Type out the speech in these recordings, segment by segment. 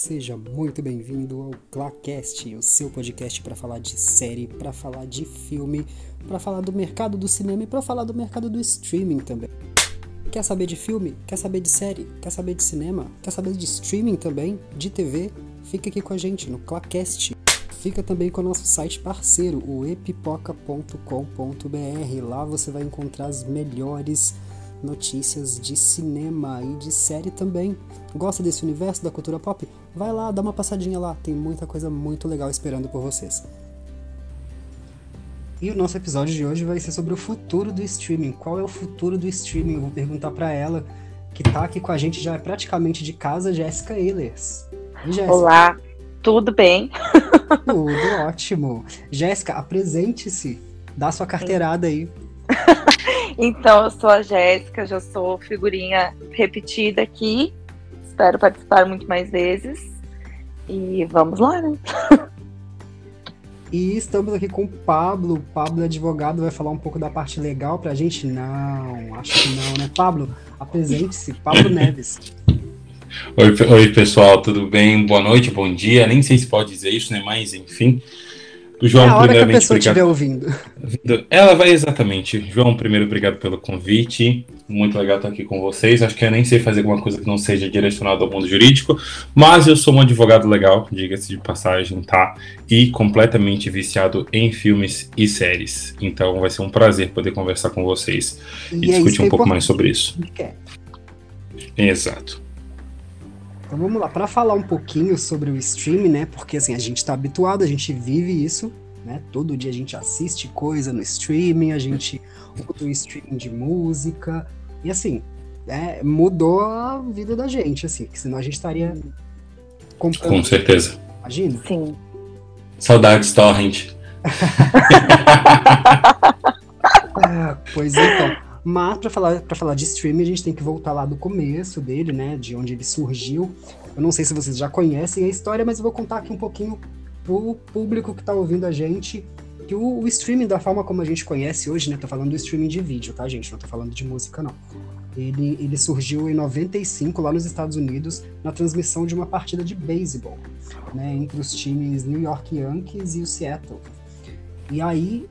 seja muito bem-vindo ao Clacast, o seu podcast para falar de série, para falar de filme, para falar do mercado do cinema e para falar do mercado do streaming também. Quer saber de filme? Quer saber de série? Quer saber de cinema? Quer saber de streaming também? De TV? Fica aqui com a gente no Clacast. Fica também com o nosso site parceiro, o epipoca.com.br. Lá você vai encontrar as melhores notícias de cinema e de série também. Gosta desse universo da cultura pop? Vai lá, dá uma passadinha lá, tem muita coisa muito legal esperando por vocês. E o nosso episódio de hoje vai ser sobre o futuro do streaming. Qual é o futuro do streaming? Eu vou perguntar para ela, que tá aqui com a gente já é praticamente de casa, Jéssica Ehlers. Olá, tudo bem? Tudo ótimo. Jéssica, apresente-se. Dá sua carteirada aí. então, eu sou a Jéssica, já sou figurinha repetida aqui. Espero participar muito mais vezes. E vamos lá, né? E estamos aqui com o Pablo. O Pablo é advogado, vai falar um pouco da parte legal pra gente? Não, acho que não, né? Pablo, apresente-se. Pablo Neves. Oi, oi, pessoal, tudo bem? Boa noite, bom dia. Nem sei se pode dizer isso, né? Mas, enfim. João, é a hora que a pessoa estiver ouvindo. Ela vai exatamente. João, primeiro, obrigado pelo convite. Muito legal estar aqui com vocês. Acho que eu nem sei fazer alguma coisa que não seja direcionada ao mundo jurídico, mas eu sou um advogado legal, diga-se de passagem, tá? E completamente viciado em filmes e séries. Então vai ser um prazer poder conversar com vocês e, e é discutir um pouco mais sobre isso. Exato. Então vamos lá, para falar um pouquinho sobre o streaming, né? Porque assim, a gente está habituado, a gente vive isso, né? Todo dia a gente assiste coisa no streaming, a gente usa o streaming de música. E assim, é, mudou a vida da gente, assim, que senão a gente estaria comprando. Com certeza. Imagina? Sim. Saudades, Torrent. ah, pois então. Mas para falar, pra falar de streaming, a gente tem que voltar lá do começo dele, né? De onde ele surgiu. Eu não sei se vocês já conhecem a história, mas eu vou contar aqui um pouquinho pro público que está ouvindo a gente. Que o, o, streaming, da forma como a gente conhece hoje, né? Tô falando do streaming de vídeo, tá, gente? Não tô falando de música, não. Ele, ele surgiu em 95, lá nos Estados Unidos, na transmissão de uma partida de beisebol, né? Entre os times New York Yankees e o Seattle. E aí,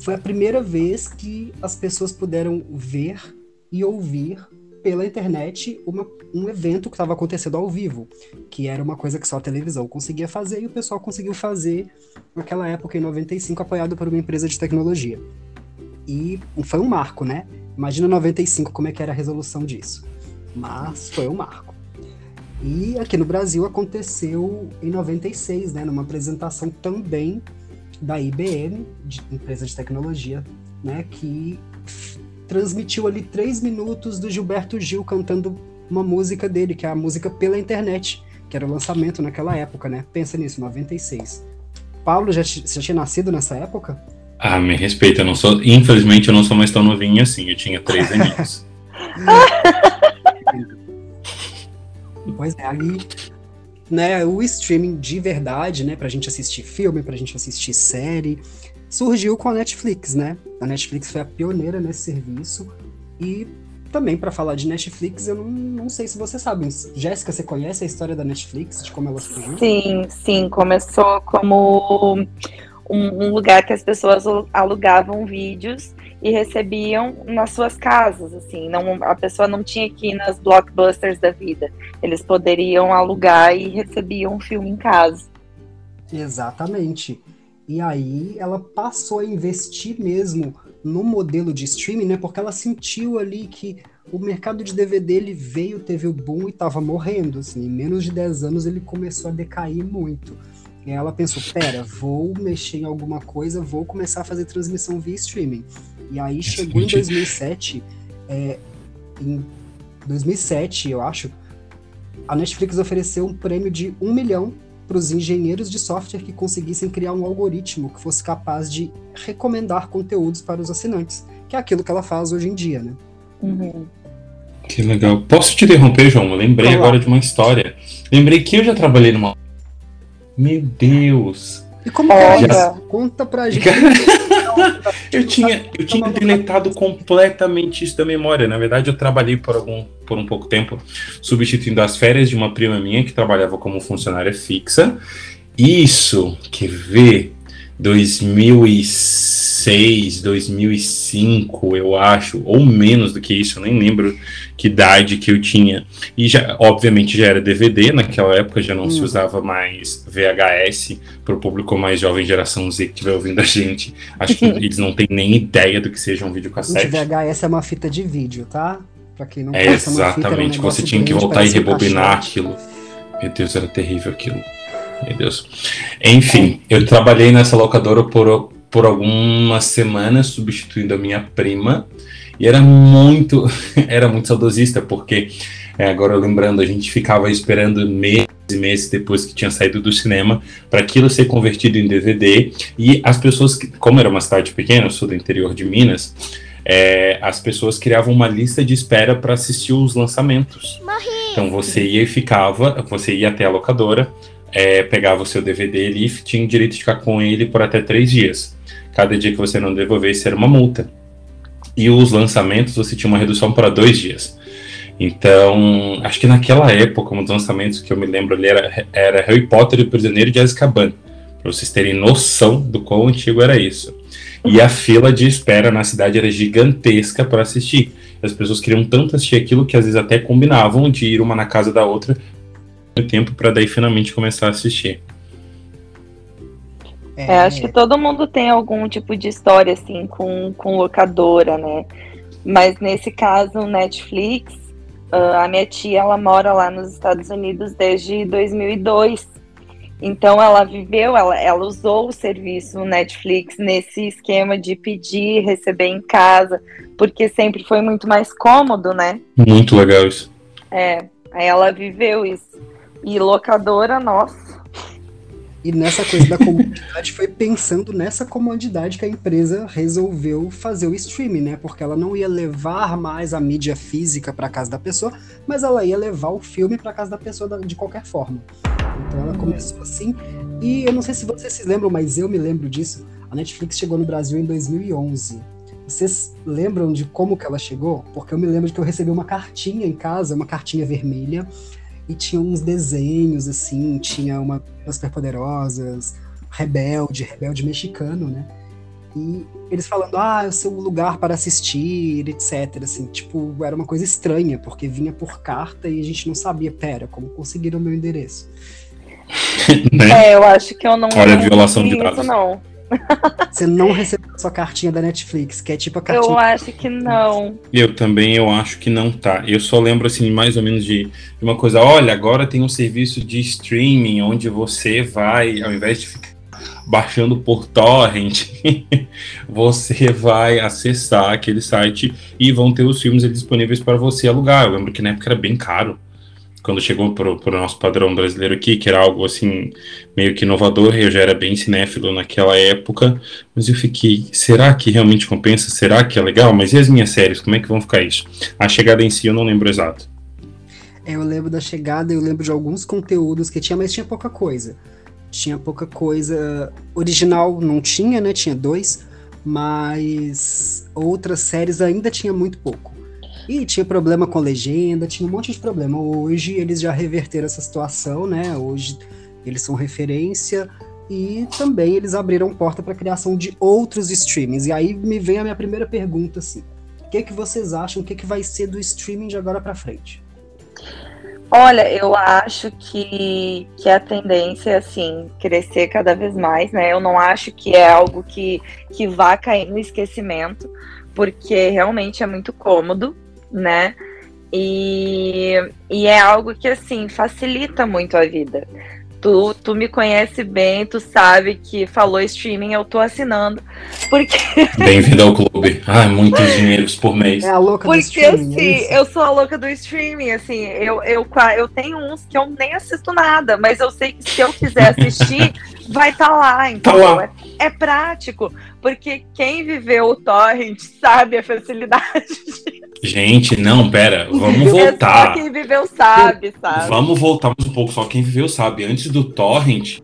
foi a primeira vez que as pessoas puderam ver e ouvir pela internet uma, um evento que estava acontecendo ao vivo, que era uma coisa que só a televisão conseguia fazer e o pessoal conseguiu fazer naquela época, em 95, apoiado por uma empresa de tecnologia. E foi um marco, né? Imagina 95 como é que era a resolução disso. Mas foi um marco. E aqui no Brasil aconteceu em 96, né, numa apresentação também da IBM, de, empresa de tecnologia, né, que transmitiu ali três minutos do Gilberto Gil cantando uma música dele, que é a música pela internet, que era o lançamento naquela época, né? Pensa nisso, 96. Paulo, já, já tinha nascido nessa época? Ah, me respeita, eu não sou. Infelizmente, eu não sou mais tão novinho assim, eu tinha três aninhos. pois é, ali né, o streaming de verdade, né, pra gente assistir filme, pra gente assistir série, surgiu com a Netflix, né? A Netflix foi a pioneira nesse serviço e também para falar de Netflix, eu não, não sei se você sabe. Jéssica, você conhece a história da Netflix, de como ela surgiu? Sim, sim, começou como um, um lugar que as pessoas alugavam vídeos e recebiam nas suas casas, assim, não, a pessoa não tinha que ir nas blockbusters da vida. Eles poderiam alugar e recebiam um filme em casa. Exatamente. E aí ela passou a investir mesmo no modelo de streaming, né? Porque ela sentiu ali que o mercado de DVD ele veio, teve o boom e estava morrendo, assim. Em menos de 10 anos ele começou a decair muito. E ela pensou, pera, vou mexer em alguma coisa, vou começar a fazer transmissão via streaming. E aí chegou em 2007, é, em 2007, eu acho, a Netflix ofereceu um prêmio de um milhão para os engenheiros de software que conseguissem criar um algoritmo que fosse capaz de recomendar conteúdos para os assinantes, que é aquilo que ela faz hoje em dia, né? Uhum. Que legal. Posso te interromper, João? Eu lembrei Olá. agora de uma história. Lembrei que eu já trabalhei numa. Meu Deus! E como é isso? Conta pra gente. eu tinha, eu tinha deletado completamente isso da memória. Na verdade, eu trabalhei por algum por um pouco tempo, substituindo as férias de uma prima minha que trabalhava como funcionária fixa. Isso, que vê 2006, 2005, eu acho, ou menos do que isso, eu nem lembro que idade que eu tinha. E já, obviamente, já era DVD, naquela época já não hum. se usava mais VHS para o público mais jovem, geração Z que estiver ouvindo a gente. Acho que eles não têm nem ideia do que seja um videocassete. VHS é uma fita de vídeo, tá? Pra quem não é, Exatamente, fita, um você tinha que voltar e rebobinar aquilo. Meu Deus, era terrível aquilo. Meu Deus. Enfim, eu trabalhei nessa locadora por, por algumas semanas, substituindo a minha prima. E era muito, era muito saudosista, porque é, agora lembrando, a gente ficava esperando meses e meses depois que tinha saído do cinema para aquilo ser convertido em DVD. E as pessoas, como era uma cidade pequena, eu sou do interior de Minas, é, as pessoas criavam uma lista de espera para assistir os lançamentos. Morri. Então você ia e ficava, você ia até a locadora, é, pegava o seu DVD ali e tinha direito de ficar com ele por até três dias. Cada dia que você não devolvesse era uma multa. E os lançamentos você tinha uma redução para dois dias. Então, acho que naquela época, um dos lançamentos que eu me lembro ali era, era Harry Potter e o Prisioneiro de Azkaban. Para vocês terem noção do quão antigo era isso. E a fila de espera na cidade era gigantesca para assistir. As pessoas queriam tanto assistir aquilo que às vezes até combinavam de ir uma na casa da outra tempo para daí finalmente começar a assistir. É, é, acho que todo mundo tem algum tipo de história assim com, com locadora, né? Mas nesse caso, Netflix, uh, a minha tia ela mora lá nos Estados Unidos desde 2002. Então ela viveu, ela, ela usou o serviço Netflix nesse esquema de pedir, receber em casa, porque sempre foi muito mais cômodo, né? Muito legal isso. É, aí ela viveu isso. E locadora, nossa. E nessa coisa da comodidade foi pensando nessa comodidade que a empresa resolveu fazer o streaming, né? Porque ela não ia levar mais a mídia física para casa da pessoa, mas ela ia levar o filme para casa da pessoa de qualquer forma. Então ela começou assim. E eu não sei se vocês se lembram, mas eu me lembro disso. A Netflix chegou no Brasil em 2011. Vocês lembram de como que ela chegou? Porque eu me lembro de que eu recebi uma cartinha em casa, uma cartinha vermelha, e tinha uns desenhos, assim, tinha uma super poderosas, rebelde, rebelde mexicano, né? E eles falando, ah, é o seu lugar para assistir, etc. Assim, tipo, era uma coisa estranha, porque vinha por carta e a gente não sabia, pera, como conseguiram o meu endereço? né? É, eu acho que eu não. Olha a violação de dados. Não. Você não recebeu a sua cartinha da Netflix, que é tipo a cartinha. Eu acho que não. Eu também, eu acho que não tá. Eu só lembro, assim, mais ou menos de, de uma coisa. Olha, agora tem um serviço de streaming onde você vai, ao invés de ficar baixando por torrent, você vai acessar aquele site e vão ter os filmes disponíveis para você alugar. Eu lembro que na época era bem caro quando chegou para o nosso padrão brasileiro aqui, que era algo assim, meio que inovador, eu já era bem cinéfilo naquela época, mas eu fiquei, será que realmente compensa? Será que é legal? Mas e as minhas séries, como é que vão ficar isso? A chegada em si eu não lembro exato. É, eu lembro da chegada, eu lembro de alguns conteúdos que tinha, mas tinha pouca coisa. Tinha pouca coisa. Original não tinha, né? Tinha dois, mas outras séries ainda tinha muito pouco. E tinha problema com legenda, tinha um monte de problema. Hoje eles já reverteram essa situação, né? Hoje eles são referência e também eles abriram porta para a criação de outros streamings. E aí me vem a minha primeira pergunta assim: o que, que vocês acham? O que, que vai ser do streaming de agora para frente? Olha, eu acho que, que a tendência é assim, crescer cada vez mais, né? Eu não acho que é algo que, que vá cair no esquecimento, porque realmente é muito cômodo né? E, e é algo que, assim, facilita muito a vida. Tu, tu me conhece bem, tu sabe que falou streaming, eu tô assinando. Porque. Bem-vindo ao clube. Ai, muitos dinheiros por mês. É a louca porque, do streaming. Porque, assim, é eu sou a louca do streaming, assim, eu, eu, eu tenho uns que eu nem assisto nada, mas eu sei que se eu quiser assistir, vai estar tá lá, então Tá lá. É, é, prático, porque quem viveu o torrent sabe a facilidade Gente, não, pera, vamos voltar. É só quem viveu sabe, sabe? Vamos voltar um pouco, só quem viveu sabe. Antes do torrent,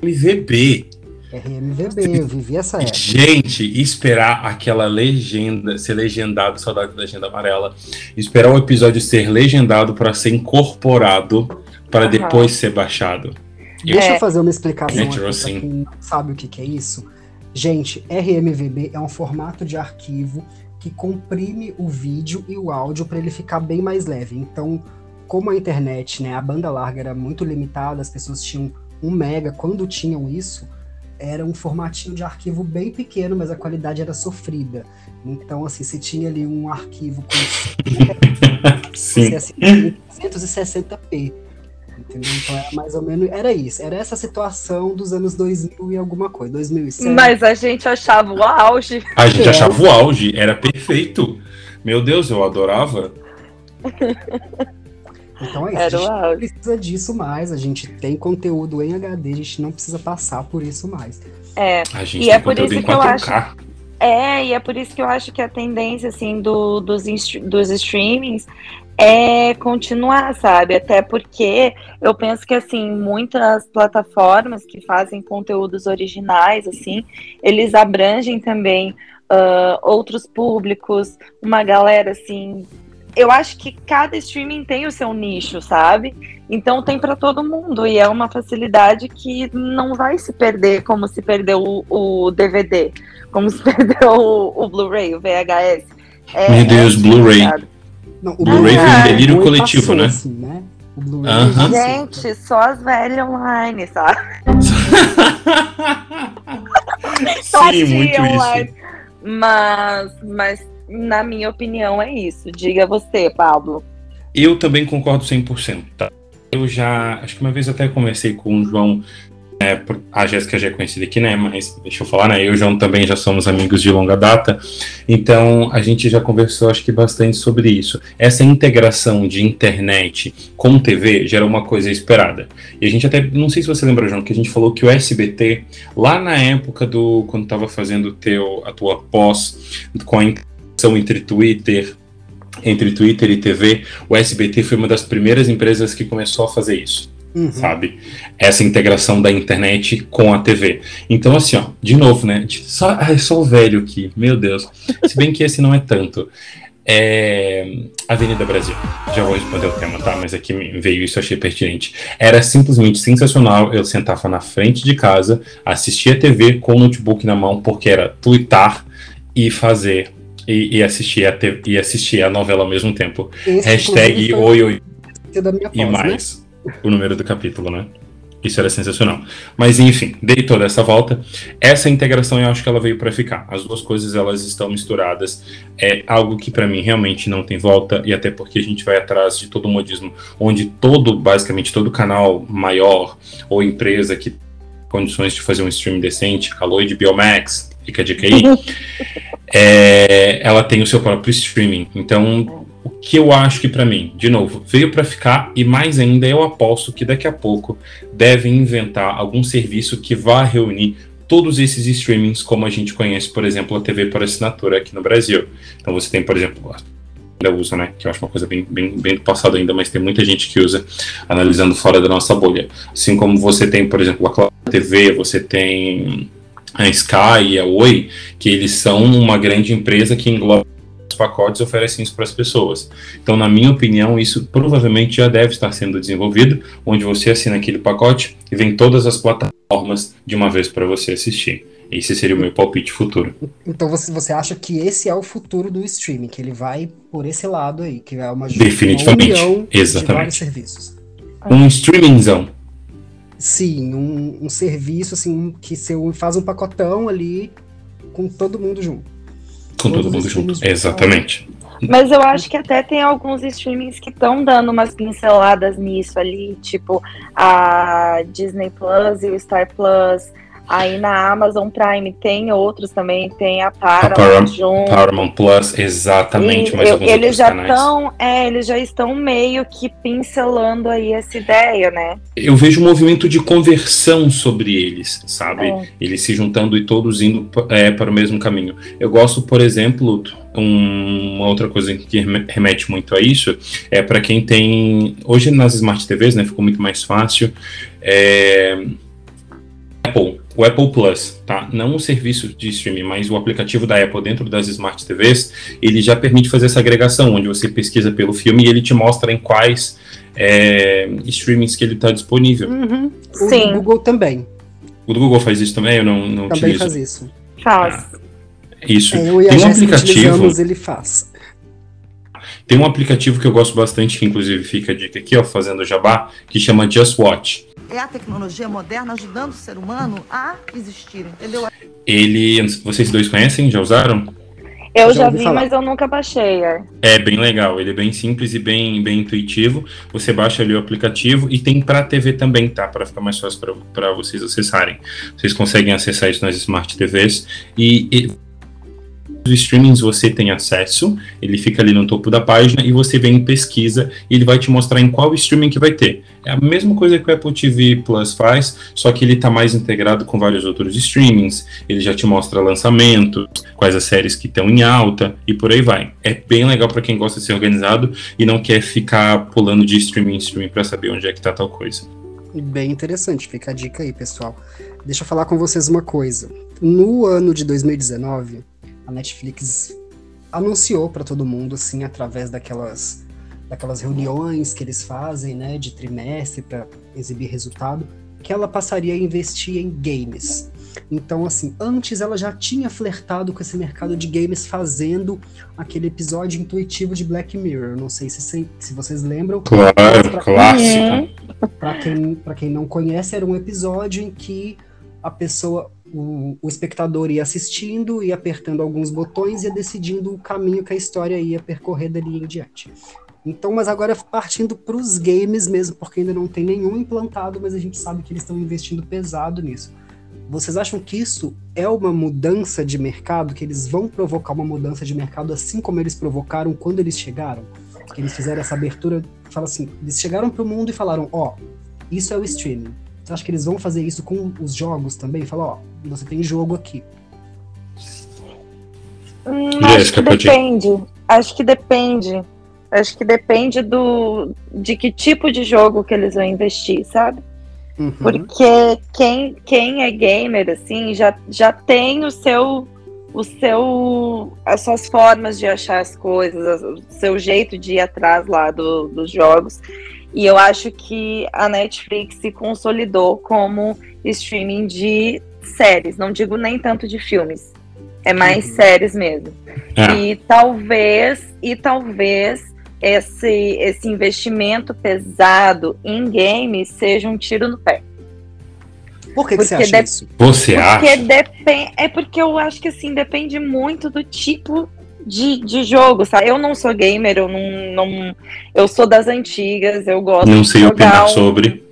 MVB. RMVB, eu vivi essa época. Gente, esperar aquela legenda, ser legendado, saudade da legenda amarela, esperar o episódio ser legendado para ser incorporado para depois ser baixado. Deixa É. eu fazer uma explicação aqui Metro, pra sim. quem não sabe o que, que é isso. Gente, RMVB é um formato de arquivo que comprime o vídeo e o áudio para ele ficar bem mais leve. Então, como a internet, né, a banda larga era muito limitada, as pessoas tinham um mega quando tinham isso, era um formatinho de arquivo bem pequeno, mas a qualidade era sofrida. Então, assim, se tinha ali um arquivo com 160p, Entendeu? Então era mais ou menos. Era isso. Era essa situação dos anos 2000 e alguma coisa. 2007. Mas a gente achava o auge. A gente É. achava o auge, era perfeito. Meu Deus, eu adorava. Então é isso. Era a gente não precisa disso mais. A gente tem conteúdo em HD, a gente não precisa passar por isso mais. É. A gente E tem é por isso que eu 4K. É, e é por isso que eu acho que a tendência, assim, do, dos, dos streamings é continuar, sabe? Até porque eu penso que, assim, muitas plataformas que fazem conteúdos originais, assim, eles abrangem também ah, outros públicos, uma galera, assim... Eu acho que cada streaming tem o seu nicho, sabe? Então tem para todo mundo e é uma facilidade que não vai se perder como se perdeu o, o DVD, como se perdeu o, o Blu-ray, o VHS. É, Meu Deus, assim, Blu-ray. Não, o Blu-ray foi um delírio coletivo, passou, né? assim, né? O Blu-ray Aham. passou. Gente, só as velhas online, sabe? Só Sim, muito isso. online. Mas, mas, na minha opinião, é isso. Diga você, Pablo. Eu também concordo 100%. Tá? Eu já, acho que uma vez até conversei com o João, né, a Jéssica já é conhecida aqui, né, mas deixa eu falar, né, eu e o João também já somos amigos de longa data, então a gente já conversou, acho que bastante sobre isso. Essa integração de internet com TV gera uma coisa esperada. E a gente até, não sei se você lembra, João, que a gente falou que o SBT, lá na época do, quando estava fazendo teu, a tua pós, com a integração entre Twitter, entre Twitter e TV, o SBT foi uma das primeiras empresas que começou a fazer isso, Uhum. sabe? Essa integração da internet com a TV. Então, assim, ó, de novo, né? Só, ai, só o velho aqui, meu Deus. Se bem que esse não é tanto. É... Avenida Brasil. Já vou responder o tema, tá? Mas aqui me veio isso, achei pertinente. Era simplesmente sensacional. Eu sentava na frente de casa, assistia TV com o notebook na mão, porque era twittar e fazer. E, e assistir a e assistir a novela ao mesmo tempo. Esse, Hashtag oi, oi, da minha e pós, né? O número do capítulo, né? Isso era sensacional. Mas enfim, dei toda essa volta. Essa integração eu acho que ela veio para ficar. As duas coisas elas estão misturadas. É algo que para mim realmente não tem volta e até porque a gente vai atrás de todo o modismo, onde todo, basicamente todo canal maior ou empresa que tem condições de fazer um stream decente, a de Biomax, fica a dica aí, é, ela tem o seu próprio streaming. Então, o que eu acho que pra mim, de novo, veio pra ficar e mais ainda eu aposto que daqui a pouco devem inventar algum serviço que vá reunir todos esses streamings como a gente conhece, por exemplo, a TV por assinatura aqui no Brasil. Então você tem, por exemplo, ainda usa, né? Que eu acho uma coisa bem, bem, bem do passado ainda, mas tem muita gente que usa, analisando fora da nossa bolha. Assim como você tem, por exemplo, a Claro TV, você tem a Sky e a Oi, que eles são uma grande empresa que engloba pacotes oferecem isso para as pessoas. Então, na minha opinião, isso provavelmente já deve estar sendo desenvolvido, onde você assina aquele pacote e vem todas as plataformas de uma vez para você assistir. Esse seria o meu palpite futuro. Então você, você acha que esse é o futuro do streaming, que ele vai por esse lado aí, que é uma, Definitivamente, uma união de exatamente. vários serviços. Um streamingzão. Sim, um, um serviço assim que você faz um pacotão ali com todo mundo junto. Com todo mundo junto. Exatamente. Mas eu acho que até tem alguns streamings que estão dando umas pinceladas nisso ali, tipo a Disney Plus e o Star Plus. Aí na Amazon Prime tem outros também, tem a Paramount, Param- junto. Paramount Plus, exatamente, E mas eu- eles já estão, é, eles já estão meio que pincelando aí essa ideia, né? Eu vejo um movimento de conversão sobre eles, sabe? É. Eles se juntando e todos indo é, para o mesmo caminho. Eu gosto, por exemplo, um- uma outra coisa que reme- remete muito a isso é para quem tem. Hoje nas Smart TVs, né? Ficou muito mais fácil. É, Apple o Apple Plus, tá? Não o serviço de streaming, mas o aplicativo da Apple dentro das Smart TVs, ele já permite fazer essa agregação, onde você pesquisa pelo filme e ele te mostra em quais é, streamings que ele está disponível. Uhum. O Sim. Google também. O do Google faz isso também? Eu não, não também utilizo. faz isso. Faz. Ah, isso. É, e Tem um aplicativo. Ele faz. Tem um aplicativo que eu gosto bastante, que inclusive fica a dica aqui, ó, fazendo jabá, que chama Just Watch. É a tecnologia moderna ajudando o ser humano a existir, entendeu? Ele, vocês dois conhecem? Já usaram? Eu já, já vi, falar. mas eu nunca baixei. É. é bem legal, ele é bem simples e bem, bem intuitivo. Você baixa ali o aplicativo e tem para TV também, tá? Para ficar mais fácil para vocês acessarem. Vocês conseguem acessar isso nas Smart TVs e, e streamings você tem acesso, ele fica ali no topo da página e você vem em pesquisa e ele vai te mostrar em qual streaming que vai ter. É a mesma coisa que o Apple TV Plus faz, só que ele está mais integrado com vários outros streamings, ele já te mostra lançamentos, quais as séries que estão em alta e por aí vai. É bem legal para quem gosta de ser organizado e não quer ficar pulando de streaming em streaming para saber onde é que está tal coisa. Bem interessante, fica a dica aí, pessoal. Deixa eu falar com vocês uma coisa. No ano de 2019, a Netflix anunciou para todo mundo, assim, através daquelas, daquelas reuniões que eles fazem, né, de trimestre para exibir resultado, que ela passaria a investir em games. Então, assim, antes ela já tinha flertado com esse mercado de games fazendo aquele episódio intuitivo de Black Mirror. Não sei se, se vocês lembram. Claro, pra, clássico. Para quem, quem não conhece, era um episódio em que a pessoa o, o, espectador ia assistindo, ia apertando alguns botões e ia decidindo o caminho que a história ia percorrer dali em diante. Então, mas agora partindo para os games mesmo, porque ainda não tem nenhum implantado, mas a gente sabe que eles estão investindo pesado nisso. Vocês acham que isso é uma mudança de mercado, que eles vão provocar uma mudança de mercado assim como eles provocaram quando eles chegaram? Que eles fizeram essa abertura, fala assim, eles chegaram para o mundo e falaram, ó, oh, isso é o streaming. Você acha que eles vão fazer isso com os jogos também? Falar, ó, você tem jogo aqui. Hum, acho que depende. Acho que depende. Acho que depende do de que tipo de jogo que eles vão investir, sabe? Uhum. Porque quem, quem é gamer, assim, já, já tem o seu, o seu. as suas formas de achar as coisas, o seu jeito de ir atrás lá do, dos jogos. E eu acho que a Netflix se consolidou como streaming de séries, não digo nem tanto de filmes. É mais uhum. séries mesmo. É. E talvez, e talvez esse, esse investimento pesado em games seja um tiro no pé. Por que, que você acha isso? Você porque acha? Depend... É porque eu acho que assim, depende muito do tipo de, de jogo, sabe? Eu não sou gamer, eu não, não. Eu sou das antigas, eu gosto não sei. Opinar um... sobre.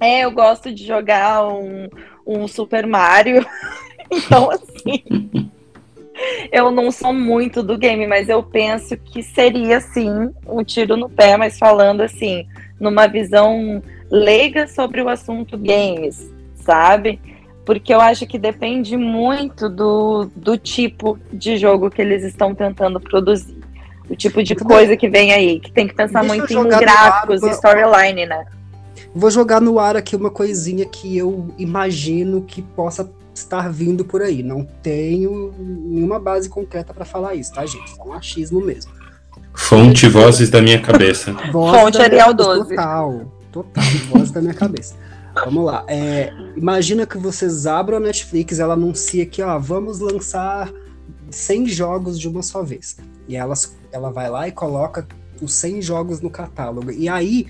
É, eu gosto de jogar um, um Super Mario. então, assim. eu não sou muito do game, mas eu penso que seria, sim, um tiro no pé, mas falando assim, numa visão leiga sobre o assunto games, sabe? porque eu acho que depende muito do, do tipo de jogo que eles estão tentando produzir. O tipo de coisa que vem aí, que tem que pensar Deixa muito em gráficos e storyline, né? Vou jogar no ar aqui uma coisinha que eu imagino que possa estar vindo por aí. Não tenho nenhuma base concreta para falar isso, tá, gente? É um achismo mesmo. Fonte vozes da minha cabeça. Fonte Arial 12. Total, total, vozes da minha cabeça. Vamos lá. É, imagina que vocês abram a Netflix, ela anuncia que, ó, vamos lançar 100 jogos de uma só vez. E ela, ela vai lá e coloca os 100 jogos no catálogo. E aí,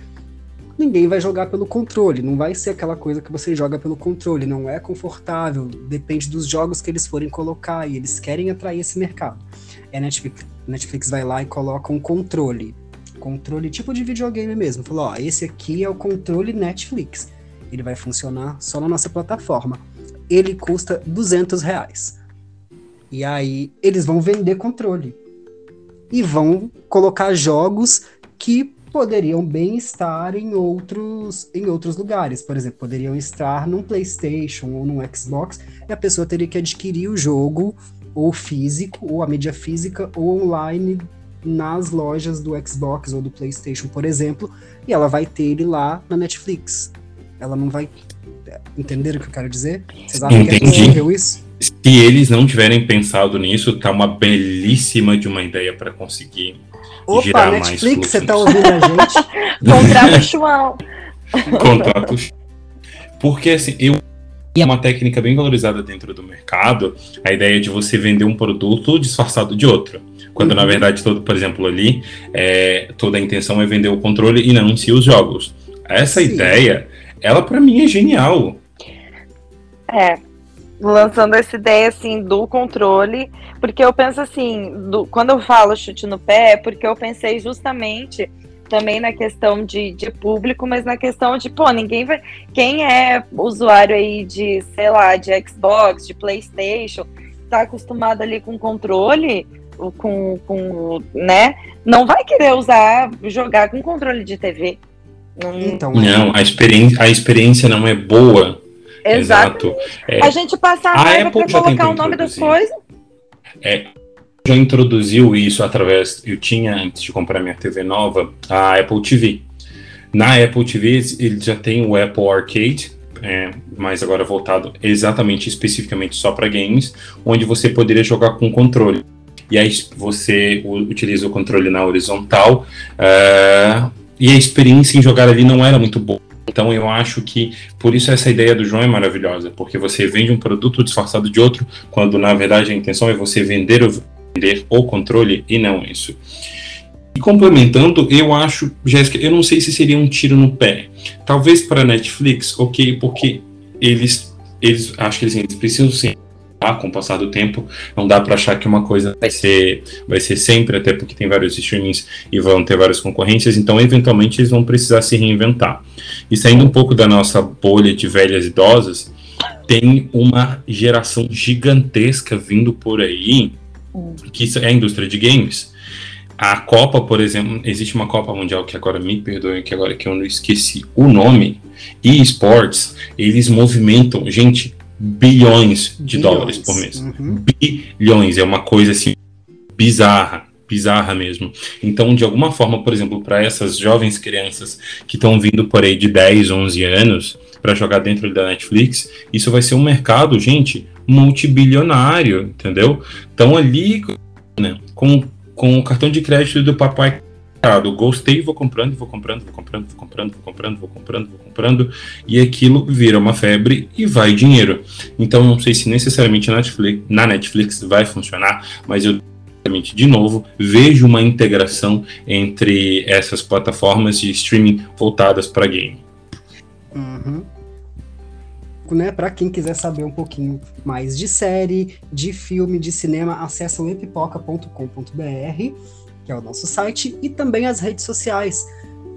ninguém vai jogar pelo controle. Não vai ser aquela coisa que você joga pelo controle. Não é confortável. Depende dos jogos que eles forem colocar. E eles querem atrair esse mercado. É Netflix, Netflix vai lá e coloca um controle. Controle tipo de videogame mesmo. Falou, ó, esse aqui é o controle Netflix ele vai funcionar só na nossa plataforma. Ele custa 200 reais. E aí eles vão vender controle. E vão colocar jogos que poderiam bem estar em outros, em outros lugares. Por exemplo, poderiam estar num PlayStation ou num Xbox e a pessoa teria que adquirir o jogo ou físico, ou a mídia física ou online nas lojas do Xbox ou do PlayStation, por exemplo, e ela vai ter ele lá na Netflix. Ela não vai entender o que eu quero dizer? Vocês acham Entendi. que é possível isso? Se eles não tiverem pensado nisso, tá uma belíssima de uma ideia para conseguir Opa, girar mais Netflix, você tá ouvindo a gente? Contrata o João. contratos. Porque assim, eu é uma técnica bem valorizada dentro do mercado, a ideia de você vender um produto disfarçado de outro. Quando na Uhum. verdade, todo, por exemplo, ali, é, toda a intenção é vender o controle e não em si os jogos. Essa Sim. ideia, ela para mim é genial. É. Lançando essa ideia assim do controle, porque eu penso assim, do- quando eu falo chute no pé, é porque eu pensei justamente também na questão de, de público, mas na questão de, pô, ninguém vai. Quem é usuário aí de, sei lá, de Xbox, de Playstation, tá acostumado ali com controle, com, com, né? Não vai querer usar, jogar com controle de TV. Não, Então, Não, a experiência, a experiência não é boa. exato. Exato. É, A gente passa a A raiva Apple pra colocar o nome das coisas. já introduziu isso através. Eu tinha, antes de comprar minha TV nova, a Apple TV. Na Apple TV, ele já tem o Apple Arcade, é, mas agora voltado exatamente, especificamente só para games, onde você poderia jogar com controle. E aí você utiliza o controle na horizontal, é, e a experiência em jogar ali não era muito boa. Então eu acho que por isso essa ideia do João é maravilhosa, porque você vende um produto disfarçado de outro, quando na verdade a intenção é você vender vender o controle e não isso. E complementando, eu acho, Jéssica, eu não sei se seria um tiro no pé. Talvez para Netflix, ok, porque eles, eles acho que eles, eles precisam ah, com o passar do tempo, não dá para achar que uma coisa vai ser, vai ser sempre, até porque tem vários streamings e vão ter várias concorrências, então eventualmente eles vão precisar se reinventar. E saindo um pouco da nossa bolha de velhas idosas, tem uma geração gigantesca vindo por aí, que isso é a indústria de games. A Copa, por exemplo, existe uma Copa Mundial que agora me perdoem, que agora que eu não esqueci o nome, e esportes, eles movimentam, gente, bilhões de Bilhões. dólares por mês. Uhum. Bilhões, é uma coisa assim bizarra, bizarra mesmo. Então, de alguma forma, por exemplo, para essas jovens crianças que estão vindo por aí de 10, 11 anos para jogar dentro da Netflix, isso vai ser um mercado, gente, multibilionário, entendeu? Então ali né, com, com o cartão de crédito do papai do gostei, vou comprando, vou comprando, vou comprando, vou comprando, vou comprando, vou comprando, vou comprando, e aquilo vira uma febre e vai dinheiro. Então não sei se necessariamente na Netflix, na Netflix vai funcionar, mas eu de novo vejo uma integração entre essas plataformas de streaming voltadas para game. Uhum. Né, para quem quiser saber um pouquinho mais de série, de filme, de cinema, acessa o epipoca.com.br, que é o nosso site, e também as redes sociais.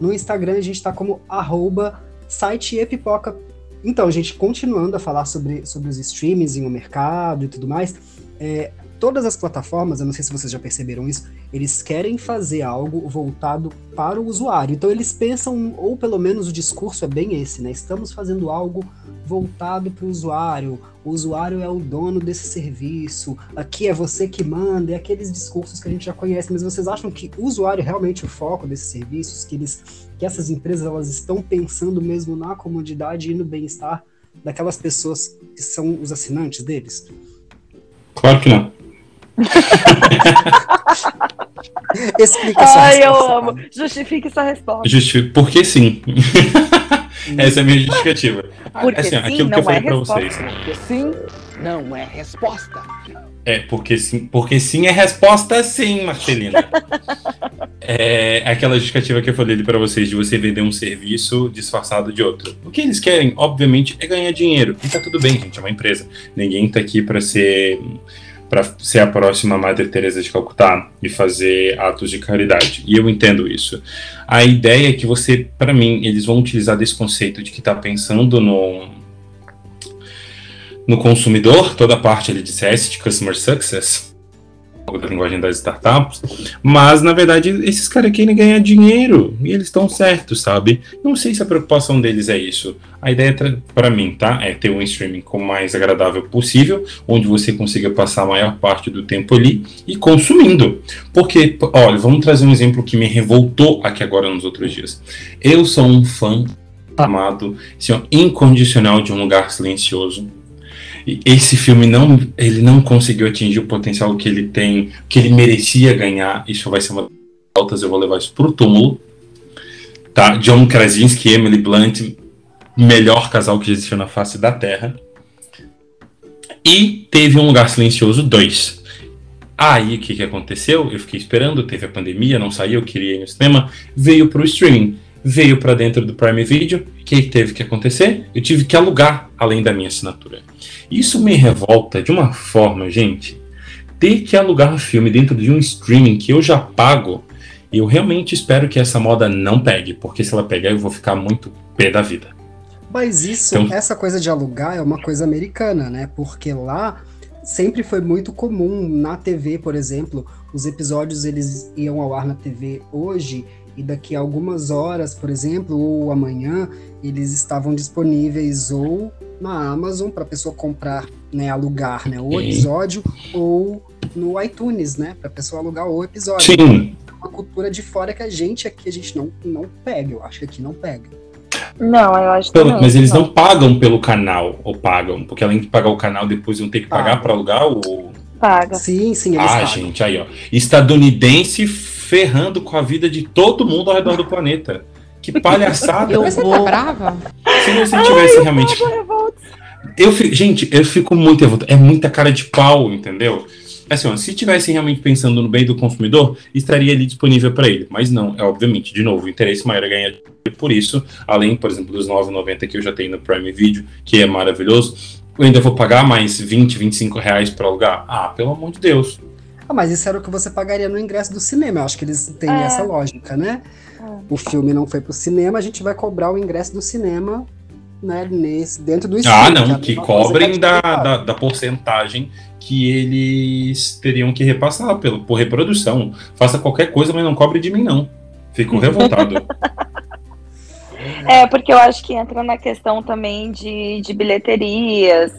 No Instagram a gente está como arroba. Então, gente, continuando a falar sobre, sobre os streamings e o mercado e tudo mais, é, todas as plataformas, eu não sei se vocês já perceberam isso, eles querem fazer algo voltado para o usuário. Então eles pensam, ou pelo menos o discurso é bem esse, né? Estamos fazendo algo voltado para o usuário. O usuário é o dono desse serviço. Aqui é você que manda. É aqueles discursos que a gente já conhece. Mas vocês acham que o usuário é realmente o foco desses serviços? Que eles, que essas empresas elas estão pensando mesmo na comodidade e no bem-estar daquelas pessoas que são os assinantes deles? Claro que não. Explica essa Ai, eu resposta, amo. Fábio. Justifique sua resposta. Justi porque sim. Essa é a minha justificativa. Porque assim, sim, aquilo que não eu falei é pra resposta. vocês. Porque sim não é resposta. É, porque sim, porque sim é resposta sim, Marcelina. é aquela justificativa que eu falei para vocês de você vender um serviço disfarçado de outro. O que eles querem, obviamente, é ganhar dinheiro. E tá tudo bem, gente, é uma empresa. Ninguém tá aqui para ser para ser a próxima Madre Teresa de Calcutá e fazer atos de caridade. E eu entendo isso. A ideia é que você, para mim, eles vão utilizar desse conceito de que tá pensando no no consumidor, toda a parte ali de CS, de Customer Success, da linguagem das startups, mas na verdade esses caras querem ganhar dinheiro e eles estão certos, sabe? Não sei se a preocupação deles é isso. A ideia para mim, tá? É ter um streaming com o mais agradável possível, onde você consiga passar a maior parte do tempo ali e consumindo. Porque, olha, vamos trazer um exemplo que me revoltou aqui agora nos outros dias. Eu sou um fã amado, assim, incondicional de um lugar silencioso. Esse filme não, ele não conseguiu atingir o potencial que ele tem, que ele merecia ganhar. Isso vai ser uma altas, eu vou levar isso pro túmulo. Tá? John Krasinski e Emily Blunt, melhor casal que existiu na face da Terra. E teve um lugar silencioso 2. Aí o que, que aconteceu? Eu fiquei esperando, teve a pandemia, não saiu, eu queria ir no cinema, veio pro streaming veio para dentro do Prime Video. O que teve que acontecer? Eu tive que alugar além da minha assinatura. Isso me revolta de uma forma, gente. Ter que alugar um filme dentro de um streaming que eu já pago, eu realmente espero que essa moda não pegue, porque se ela pegar eu vou ficar muito pé da vida. Mas isso, então, essa coisa de alugar é uma coisa americana, né? Porque lá sempre foi muito comum na TV, por exemplo, os episódios eles iam ao ar na TV hoje e daqui a algumas horas, por exemplo, ou amanhã, eles estavam disponíveis ou na Amazon para a pessoa comprar, né, alugar, né, o episódio ou no iTunes, né, para a pessoa alugar o episódio. Sim. É uma cultura de fora que a gente aqui a gente não não pega, eu acho que aqui não pega. Não, eu acho que não. Mas eles não pagam pelo canal, ou pagam, porque além de pagar o canal, depois vão ter que pagar para alugar o paga. Sim, sim, eles Ah, pagam. gente, aí ó. Estadunidense ferrando com a vida de todo mundo ao redor do planeta. Que palhaçada. Eu vou... tá brava? Se você tivesse Ai, realmente. Eu, gente, eu fico muito revoltado. É muita cara de pau, entendeu? Assim, ó, se tivesse realmente pensando no bem do consumidor, estaria ali disponível para ele. Mas não, é obviamente, de novo, o interesse maior é ganhar por isso, além, por exemplo, dos 9,90 que eu já tenho no Prime Video, que é maravilhoso, eu ainda vou pagar mais 20, 25 reais para alugar? Ah, pelo amor de Deus. Ah, mas isso era o que você pagaria no ingresso do cinema. Eu acho que eles têm é. essa lógica, né? É. O filme não foi pro cinema, a gente vai cobrar o ingresso do cinema né, nesse, dentro do Ah, não, que, que cobrem da, da, da, porcentagem que eles teriam que repassar pelo, por reprodução. Faça qualquer coisa, mas não cobre de mim, não. Fico revoltado. é, porque eu acho que entra na questão também de, de bilheterias,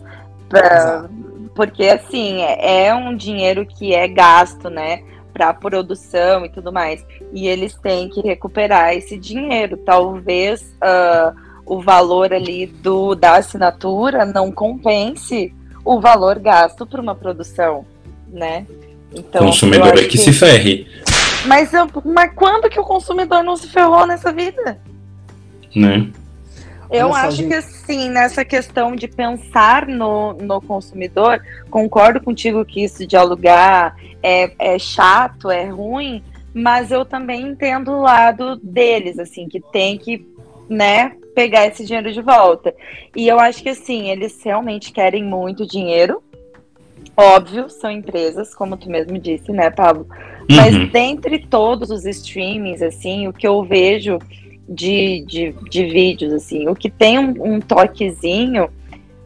pra, porque assim, é, é um dinheiro que é gasto, né? para produção e tudo mais. E eles têm que recuperar esse dinheiro. Talvez uh, o valor ali do, da assinatura não compense o valor gasto para uma produção, né? Então, consumidor é que, que, se ferre. Mas, mas quando que o consumidor não se ferrou nessa vida? Né? Eu Nossa, acho gente... que sim, nessa questão de pensar no, no consumidor, concordo contigo que isso de alugar é, é chato, é ruim, mas eu também entendo o lado deles, assim, que tem que, né, pegar esse dinheiro de volta. E eu acho que assim, eles realmente querem muito dinheiro. Óbvio, são empresas, como tu mesmo disse, né, Pablo? Mas uhum. dentre todos os streamings, assim, o que eu vejo de, de, de vídeos, assim. O que tem um, um toquezinho,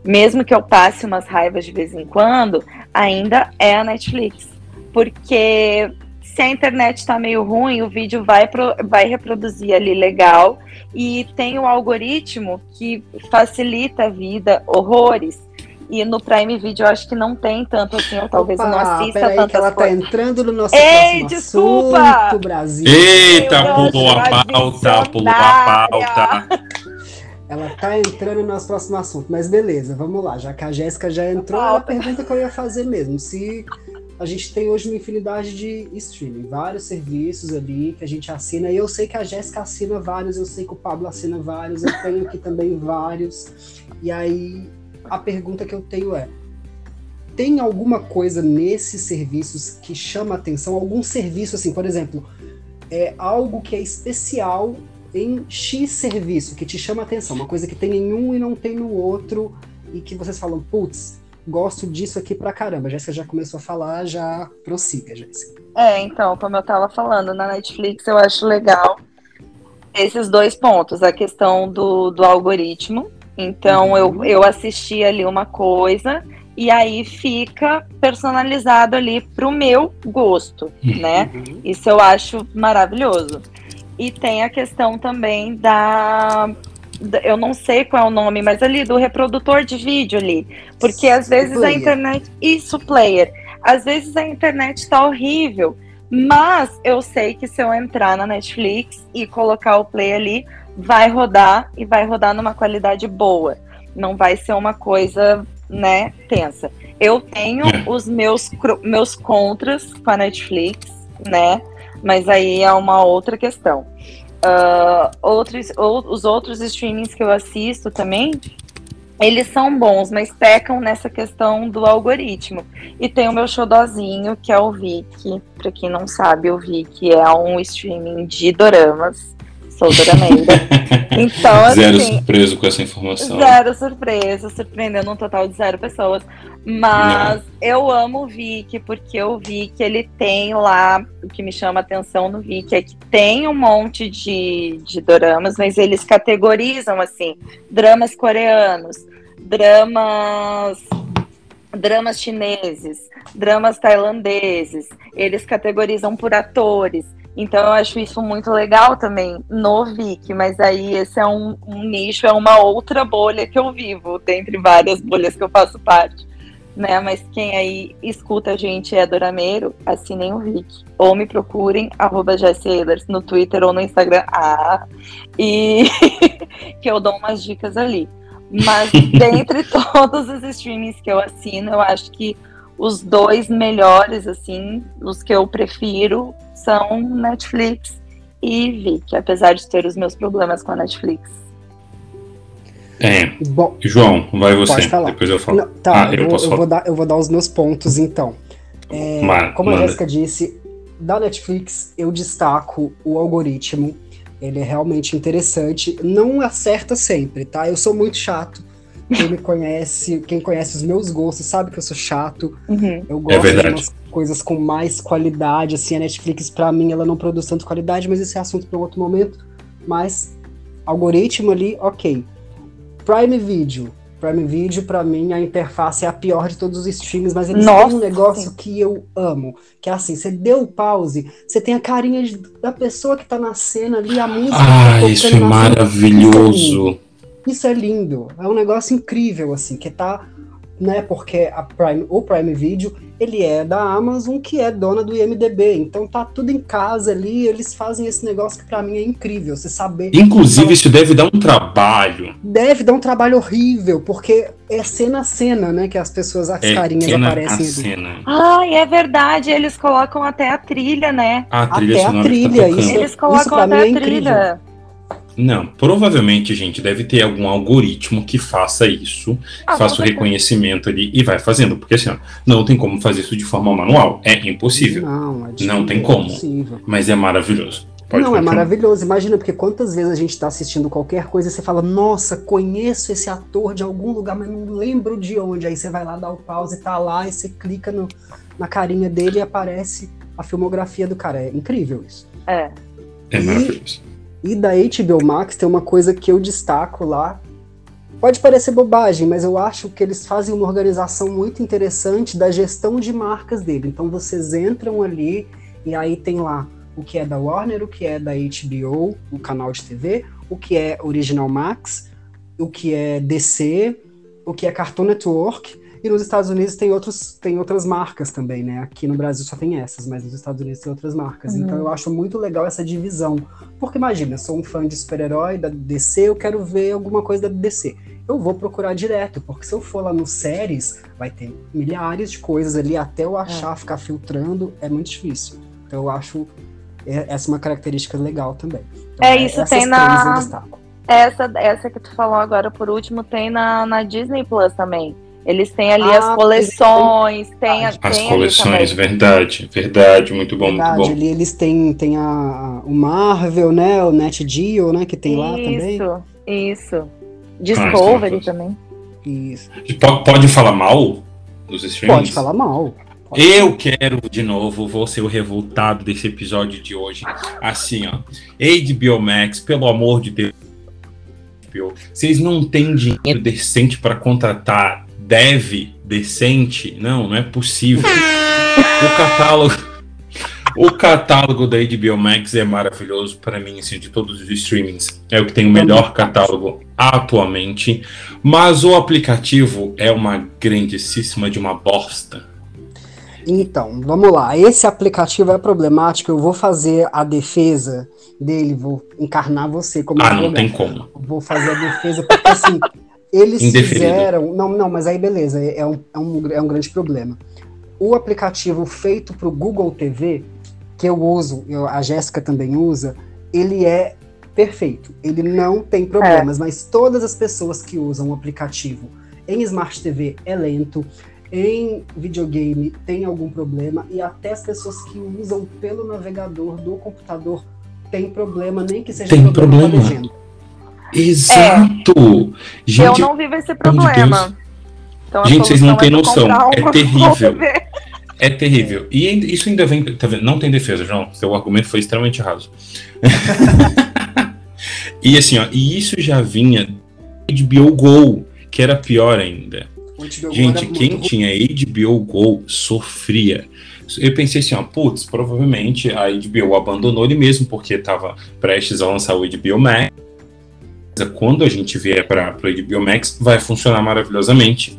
mesmo que eu passe umas raivas de vez em quando, ainda é a Netflix. Porque se a internet está meio ruim, o vídeo vai, pro, vai reproduzir ali legal e tem o algoritmo que facilita a vida horrores. E no Prime Video eu acho que não tem tanto assim, ou talvez Opa, eu não assista peraí tantas que ela tá coisas. tá entrando no nosso Ei, desculpa! assunto, Brasil. Eita, pulou a pauta, pulou a pauta. Ela tá entrando no nosso próximo assunto, mas beleza, vamos lá. Já que a Jéssica já entrou, a pergunta que eu ia fazer mesmo. Se a gente tem hoje uma infinidade de streaming, vários serviços ali que a gente assina, e eu sei que a Jéssica assina vários, eu sei que o Pablo assina vários, eu tenho aqui também vários. E aí a pergunta que eu tenho é: tem alguma coisa nesses serviços que chama atenção? Algum serviço, assim, por exemplo, é algo que é especial em X serviço, que te chama atenção, uma coisa que tem em um e não tem no outro, e que vocês falam, putz, gosto disso aqui pra caramba. Jéssica já começou a falar, já prossiga, Jéssica. É, então, como eu tava falando, na Netflix eu acho legal esses dois pontos, a questão do, do algoritmo, então eu, uhum. eu assisti ali uma coisa e aí fica personalizado ali pro meu gosto, né? Uhum. Isso eu acho maravilhoso. E tem a questão também da eu não sei qual é o nome, mas ali do reprodutor de vídeo ali, porque às vezes player. a internet isso player, às vezes a internet está horrível, Mas eu sei que se eu entrar na Netflix e colocar o play ali, vai rodar e vai rodar numa qualidade boa. Não vai ser uma coisa, né, tensa. Eu tenho É. os meus, meus contras com a Netflix, né? Mas aí é uma outra questão. Ah, outros, ou- os outros streamings que eu assisto também, eles são bons, mas pecam nessa questão do algoritmo. E tem o meu xodózinho, que é o Viki. Pra quem não sabe, o Viki é um streaming de doramas. Sou dorameira. então, Zero assim, surpreso com essa informação. Zero surpresa, surpreendendo um total de zero pessoas. Mas eu amo o Vic, porque eu vi que ele tem lá, o que me chama a atenção no Vic é que tem um monte de, de doramas, mas eles categorizam assim, dramas coreanos, dramas dramas chineses, dramas tailandeses, eles categorizam por atores. Então eu acho isso muito legal também no Vic, mas aí esse é um, um nicho, é uma outra bolha que eu vivo, dentre várias bolhas que eu faço parte. Né? Mas quem aí escuta a gente é dorameiro, assinem o Vic. Ou me procurem, arroba no Twitter ou no Instagram. Ah, e que eu dou umas dicas ali. Mas dentre todos os streamings que eu assino, eu acho que os dois melhores, assim, os que eu prefiro, são Netflix e Vic, apesar de ter os meus problemas com a Netflix. É. Bom, João, vai você. Pode falar. Depois eu falo. Não, tá, Ah, eu eu, vou, posso eu falar. vou dar, eu vou dar os meus pontos, então. É, Ma- como a manda. Jéssica disse, da Netflix eu destaco o algoritmo. Ele é realmente interessante. Não acerta sempre, tá? Eu sou muito chato. Quem me conhece, quem conhece os meus gostos, sabe que eu sou chato. Uhum. Eu gosto de verdade. umas coisas com mais qualidade. Assim, a Netflix, pra mim, ela não produz tanto qualidade, mas esse é assunto para outro momento. Mas algoritmo ali, ok. Prime Video. Prime Video, pra mim, a interface é a pior de todos os streams, mas eles Nossa, têm um negócio sim. que eu amo. Que é assim, você deu o pause, você tem a carinha de- da pessoa que tá na cena ali, a música. Ah, tá isso é na cena. Isso é lindo, é um negócio incrível, assim, que tá, né, porque a Prime, o Prime Video, ele é da Amazon, que é dona do IMDB, então tá tudo em casa ali, eles fazem esse negócio que pra mim é incrível, você saber... Inclusive, isso deve dar um trabalho. Deve dar um trabalho horrível, porque é cena a cena, né, que as pessoas, as É carinhas cena a aparecem ali. cena. Ai, é verdade, eles colocam até a trilha, né? A trilha Até a que trilha, tá isso- Eles colocam pra mim até é a incrível. trilha. Não, provavelmente, gente, deve ter algum algoritmo que faça isso, Ah, faça o reconhecimento ali e vai fazendo, porque assim, ó, não tem como fazer isso de forma manual, é impossível, Não, é Não tem é como. impossível. mas é maravilhoso. Pode não, é maravilhoso. Imagina, porque quantas vezes a gente tá assistindo qualquer coisa e você fala, nossa, conheço esse ator de algum lugar, mas não lembro de onde. Aí você vai lá dar o pause, tá lá, e você clica no- na carinha dele e aparece a filmografia do cara. É incrível isso. É. É E- maravilhoso. E da HBO Max tem uma coisa que eu destaco lá. Pode parecer bobagem, mas eu acho que eles fazem uma organização muito interessante da gestão de marcas dele. Então vocês entram ali e aí tem lá o que é da Warner, o que é da HBO, o canal de TV, o que é Original Max, o que é DC, o que é Cartoon Network. E nos Estados Unidos tem, outros, tem outras marcas também, né? Aqui no Brasil só tem essas, mas nos Estados Unidos tem outras marcas. Uhum. Então eu acho muito legal essa divisão. Porque imagina, eu sou um fã de super-herói da DC, eu quero ver alguma coisa da DC. Eu vou procurar direto, porque se eu for lá nos séries, vai ter milhares de coisas ali, até eu achar, ficar filtrando, é muito difícil. Então eu acho é- essa uma característica legal também. Então, É, isso essas tem na-. Essa, essa que tu falou agora por último tem na, na Disney Plus também. Eles têm ali Ah, as coleções, tem, a- As tem coleções, verdade, verdade, muito bom, Verdade, muito bom. ali eles têm, têm a, o Marvel, né? O Net Geo, né? Que tem lá também. Isso, isso. Discovery Ah, também. Isso. Po- Pode falar mal dos streams? Pode falar mal. Pode. Eu quero de novo, vou ser o revoltado desse episódio de hoje. Assim, ó. HBO Max, pelo amor de Deus. Vocês não têm dinheiro decente para contratar dev decente? Não, não é possível. O catálogo. O catálogo da HBO Max é maravilhoso para mim, assim, de todos os streamings. É o que tem o melhor catálogo atualmente. Mas o aplicativo é uma grandíssima de uma bosta. Então, vamos lá. Esse aplicativo é problemático. Eu vou fazer a defesa dele, vou encarnar você como Ah, não advogado. tem como. Vou fazer a defesa, porque assim, eles Indeferido. fizeram. Não, não, mas aí beleza, é um, é, um, é um grande problema. O aplicativo feito para o Google TV, que eu uso, eu- a Jéssica também usa, ele é perfeito. Ele não tem problemas, mas todas as pessoas que usam o aplicativo em Smart TV é lento. Em videogame tem algum problema e até as pessoas que usam pelo navegador do computador tem problema, nem que seja Tem com a problema. Exato! eu Gente, não vivo esse problema. Então, Gente, vocês não têm é noção. É terrível. TV. é terrível. E isso ainda vem. Tá vendo? Não tem defesa, João. Seu argumento foi extremamente raso. e assim, ó, e isso já vinha de HBO Go, que era pior ainda. Gente, muito quem ruim. tinha HBO Go sofria. Eu pensei assim, ó, putz, provavelmente a HBO abandonou ele mesmo, porque estava prestes a lançar o HBO Max. Quando a gente vier para o HBO Max, vai funcionar maravilhosamente.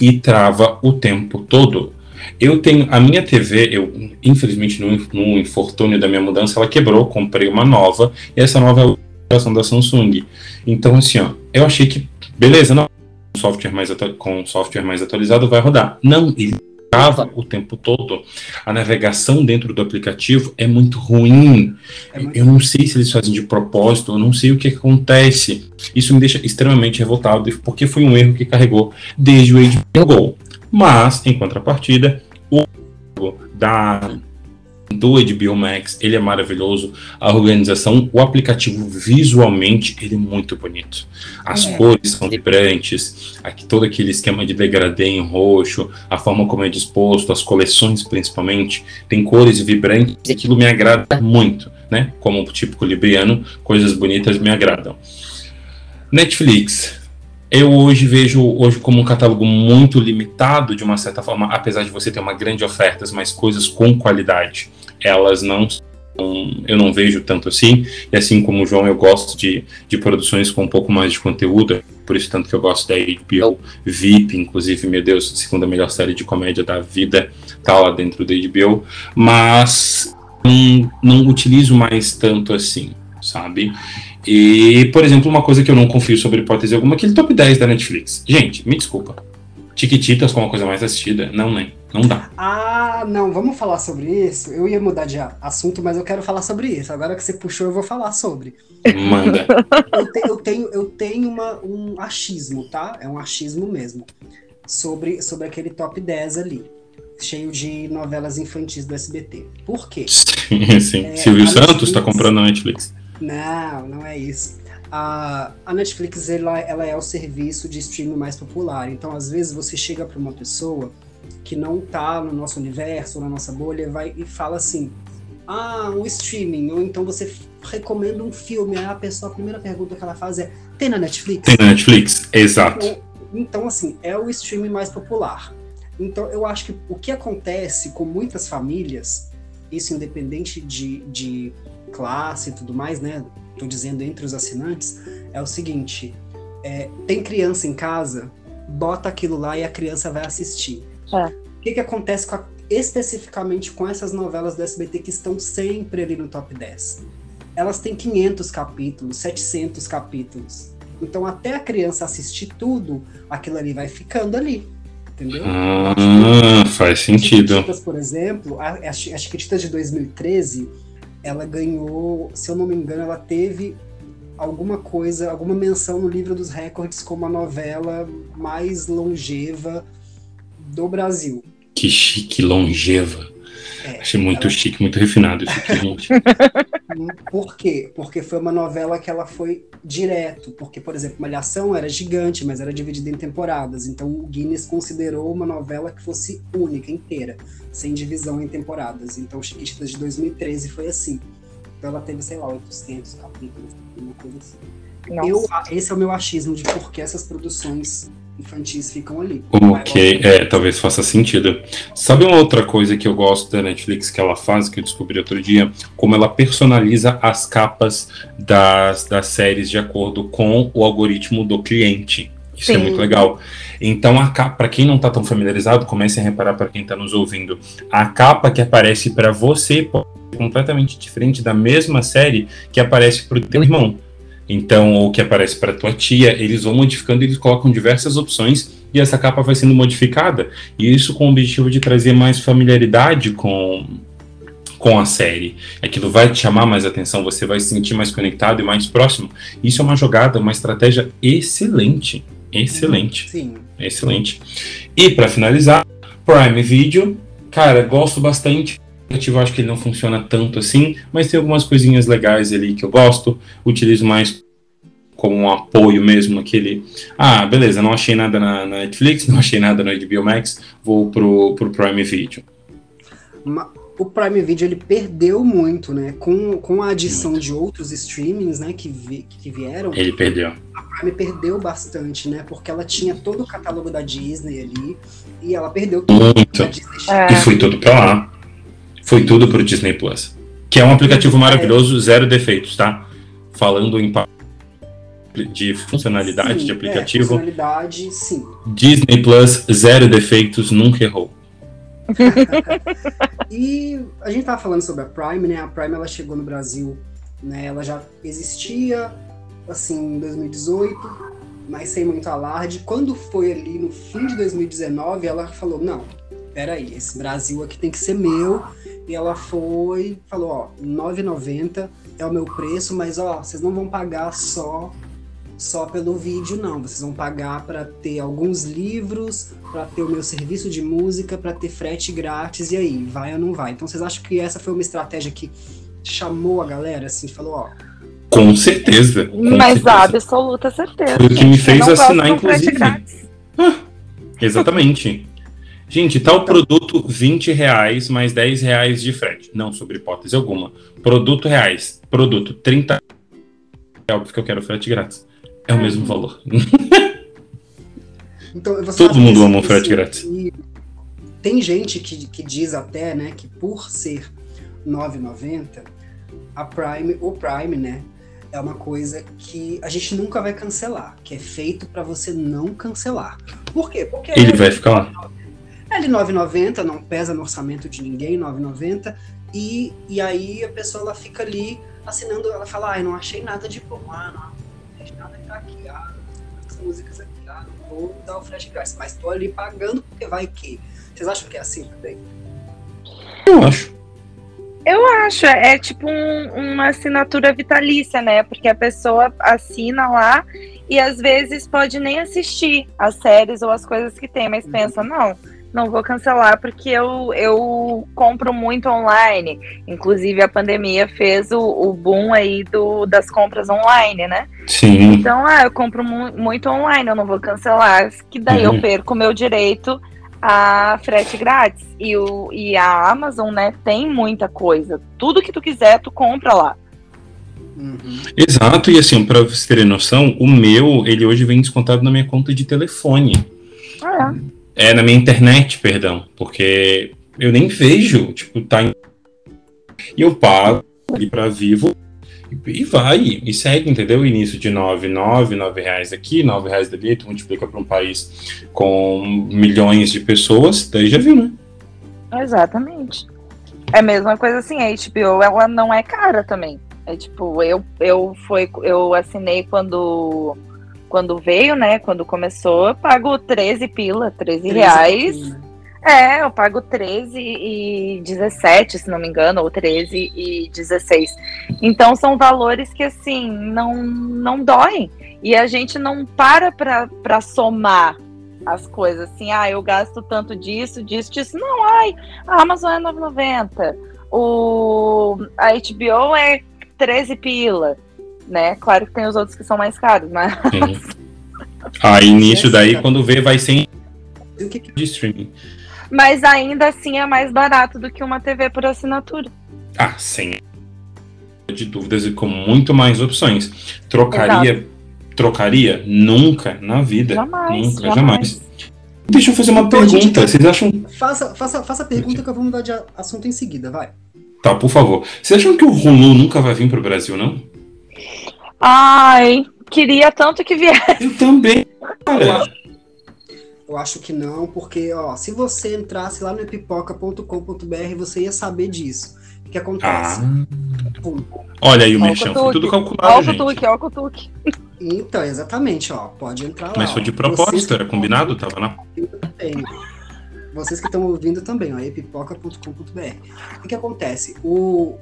E trava o tempo todo. Eu tenho a minha TV, eu infelizmente no, no infortúnio da minha mudança, ela quebrou, comprei uma nova, e essa nova é a geração da Samsung. Então, assim, ó, eu achei que, beleza, não, software mais, com software mais atualizado vai rodar. Não, ele trava o tempo todo. A navegação dentro do aplicativo é muito ruim. É muito Eu não sei se eles fazem de propósito, eu não sei o que acontece. Isso me deixa extremamente revoltado, porque foi um erro que carregou desde o HBO Go. Mas, em contrapartida, o da do HBO Max, ele é maravilhoso. A organização, o aplicativo visualmente, ele é muito bonito. As É. cores são vibrantes, aqui, todo aquele esquema de degradê em roxo, a forma como é disposto, as coleções principalmente, tem cores vibrantes, e aquilo me agrada muito, né? Como o típico libriano, coisas bonitas me agradam. Netflix. Eu hoje vejo hoje como um catálogo muito limitado, de uma certa forma, apesar de você ter uma grande oferta, mas coisas com qualidade. Elas não eu não vejo tanto assim, e assim como o João, eu gosto de, de produções com um pouco mais de conteúdo, por isso tanto que eu gosto da HBO VIP, inclusive, meu Deus, segunda melhor série de comédia da vida, tá lá dentro da HBO, mas não, utilizo mais tanto assim, sabe? E, por exemplo, uma coisa que eu não confio sobre hipótese alguma, aquele top 10 da Netflix. Gente, me desculpa. Tiquititas como a coisa mais assistida, não, nem. Não dá. Ah, não, vamos falar sobre isso. Eu ia mudar de assunto, mas eu quero falar sobre isso. Agora que você puxou, eu vou falar sobre. Manda. Eu, te- eu tenho, eu tenho uma, um achismo, tá? É um achismo mesmo. Sobre, sobre aquele top 10 ali. Cheio de novelas infantis do SBT. Por quê? Sim, sim. É, Silvio Santos Netflix- tá comprando a Netflix. Não, não é isso. A, a Netflix ela, ela é o serviço de streaming mais popular. Então, às vezes, você chega para uma pessoa que não tá no nosso universo, na nossa bolha, vai e fala assim: Ah, um streaming. Ou então você recomenda um filme. Aí a pessoa, a primeira pergunta que ela faz é: Tem na Netflix? Tem na Netflix? Exato. Então, então, assim, é o streaming mais popular. Então, eu acho que o que acontece com muitas famílias, isso independente de, de classe e tudo mais, né? Tô dizendo entre os assinantes, é o seguinte: é, tem criança em casa, bota aquilo lá e a criança vai assistir. É. O que, que acontece com a- especificamente com essas novelas do SBT que estão sempre ali no top 10? Elas têm 500 capítulos, 700 capítulos. Então, até a criança assistir tudo, aquilo ali vai ficando ali. Entendeu? Ah, faz sentido. Chiquititas, por exemplo, a, a Chi- a Chiquititas de 2013, ela ganhou, se eu não me engano, ela teve alguma coisa, alguma menção no livro dos recordes como a novela mais longeva do Brasil. Que chique, longeva. É, Achei muito ela- chique, muito refinado isso aqui, gente. Por quê? Porque foi uma novela que ela foi direto. Porque, por exemplo, Malhação era gigante, mas era dividida em temporadas. Então o Guinness considerou uma novela que fosse única, inteira, sem divisão em temporadas. Então Chiquititas de 2013 foi assim. Então ela teve, sei lá, 800 capítulos, uma coisa assim. Eu, esse é o meu achismo de por que essas produções infantis ficam ali. Ok, é, talvez faça sentido. Sabe uma outra coisa que eu gosto da Netflix que ela faz, que eu descobri outro dia? Como ela personaliza as capas das, das séries de acordo com o algoritmo do cliente. Isso é Sim. muito legal. Então, a capa, para quem não tá tão familiarizado, comece a reparar para quem tá nos ouvindo. A capa que aparece para você pode ser completamente diferente da mesma série que aparece pro teu irmão. Então, ou que aparece para tua tia, eles vão modificando, eles colocam diversas opções e essa capa vai sendo modificada. E isso com o objetivo de trazer mais familiaridade com com a série. Aquilo vai te chamar mais atenção, você vai se sentir mais conectado e mais próximo. Isso é uma jogada, uma estratégia excelente. Excelente. Sim. Excelente. E para finalizar, Prime Video, cara, gosto bastante. Eu acho que ele não funciona tanto assim, mas tem algumas coisinhas legais ali que eu gosto. Utilizo mais como um apoio mesmo, aquele. Ah, beleza, não achei nada na, na Netflix, não achei nada no HBO Max, vou pro, pro Prime Video. O Prime Video ele perdeu muito, né? Com, com a adição de outros streamings, né, que, vi- que vieram, Ele perdeu. a Prime perdeu bastante, né? Porque ela tinha todo o catálogo da Disney ali e ela perdeu tudo. Muito. É. E foi tudo pra lá. Foi tudo pro Disney Plus. Que é um aplicativo maravilhoso, zero defeitos, tá? Falando em de funcionalidade Sim, de É, aplicativo, funcionalidade, sim. Disney Plus, zero defeitos, nunca errou. E a gente tava falando sobre a Prime, né? A Prime ela chegou no Brasil, né? Ela já existia assim em 2018, mas sem muito alarde. Quando foi ali no fim de 2019, ela falou: "Não, peraí, esse Brasil aqui tem que ser meu". E ela foi, falou, ó, 9,90 é o meu preço, mas ó, vocês não vão pagar só só pelo vídeo não, vocês vão pagar para ter alguns livros, para ter o meu serviço de música, para ter frete grátis e aí, vai ou não vai? Então vocês acham que essa foi uma estratégia que chamou a galera assim, falou, ó, Com certeza. com Mas certeza. a absoluta certeza. Foi o que me fez assinar, inclusive. grátis. Exatamente. Gente, tal produto 20 reais mais 10 reais de frete. Não, sobre hipótese alguma. Produto reais. Produto 30 é óbvio que eu quero frete grátis. É o mesmo valor. Então, você Todo mundo ama um esse- frete grátis. e Tem gente que, que diz até, né, que por ser 9,90, a Prime, o Prime, né, é uma coisa que a gente nunca vai cancelar, que é feito para você não cancelar. Por quê? Porque Ele vai ficar lá. É de 9,90, não pesa no orçamento de ninguém, 9,90, e, e aí a pessoa ela fica ali assinando, ela fala, ai, não achei nada de bom, ah, não achei nada ah, as músicas aqui, ah, não vou dar o flash grátis, mas tô ali pagando porque vai que. Vocês acham que é assim também? Eu acho. Eu acho, é é tipo um- uma assinatura vitalícia, né? Porque a pessoa assina lá e às vezes pode nem assistir as séries ou as coisas que tem, mas pensa, não, não vou cancelar porque eu, eu compro muito online. Inclusive a pandemia fez o, o boom aí do, das compras online, né? Sim. Então, ah, eu compro mu- muito online, eu não vou cancelar, que daí Uhum. eu perco o meu direito a frete grátis. E, o, e a Amazon, né, tem muita coisa. Tudo que tu quiser, tu compra lá. Uhum. Exato, e assim, pra vocês terem noção, o meu, ele hoje vem descontado na minha conta de telefone. Ah, É, na minha internet, perdão. Porque eu nem vejo, tipo, tá em... E eu pago ali pra vivo e, vai, e segue, entendeu? Início de 9, 9, 9 reais aqui, 9 reais dali, tu multiplica pra um país com milhões de pessoas, daí já viu, né? é, exatamente. É a mesma coisa assim, a HBO, ela não é cara também. É tipo, eu, eu, foi, eu assinei quando, quando veio, né, quando começou, eu pago 13 pila, 13 reais. Né? É, eu pago 13 e 17, se não me engano, ou 13 e 16. Então são valores que assim não não doem e a gente não para pra somar as coisas assim, ah, eu gasto tanto disso, disso, disso. Não, ai, a Amazon é 9,90. O a HBO é 13 pila, né? Claro que tem os outros que são mais caros, mas Sim. Aí nisso daí, quando vê, vai sem o de streaming. mas ainda assim é mais barato do que uma TV por assinatura. Ah, sem de dúvidas e com muito mais opções. Trocaria, trocaria? Nunca na vida. Jamais, Nunca, jamais. jamais. Deixa eu fazer uma Então, gente pergunta. tá- Vocês acham. Faça, faça, faça a pergunta que eu vou mudar de assunto em seguida, vai. Tá, por favor. Vocês acham que o Hulu nunca vai vir pro Brasil, não? Ai, queria tanto que viesse. Eu também, cara. Eu acho que não, porque, ó, se você entrasse lá no pipoca.com.br, você ia saber disso. O que acontece? Ah. Pum. Olha aí o Ó o merchan, foi tudo calculado, Ó o gente. cutuque, ó o cutuque. Então, exatamente, ó, pode entrar lá. Mas foi de propósito, era combinado? Tava na. também. Vocês que estão ouvindo também, ó, epipoca.com.br. O que acontece? O,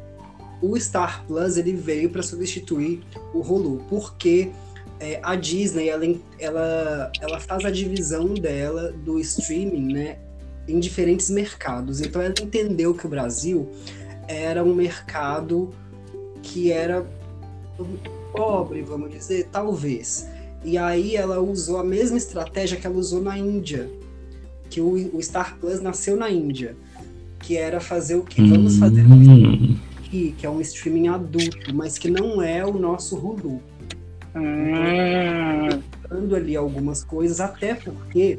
o Star Plus ele veio para substituir o Hulu, porque é, a Disney ela, ela, ela faz a divisão dela do streaming, né, em diferentes mercados. Então ela entendeu que o Brasil era um mercado que era pobre, vamos dizer, talvez. E aí ela usou a mesma estratégia que ela usou na Índia, que o, o Star Plus nasceu na Índia, que era fazer o que vamos fazer um aqui, que é um streaming adulto, mas que não é o nosso Hulu. Hum, Dando ali algumas coisas, até porque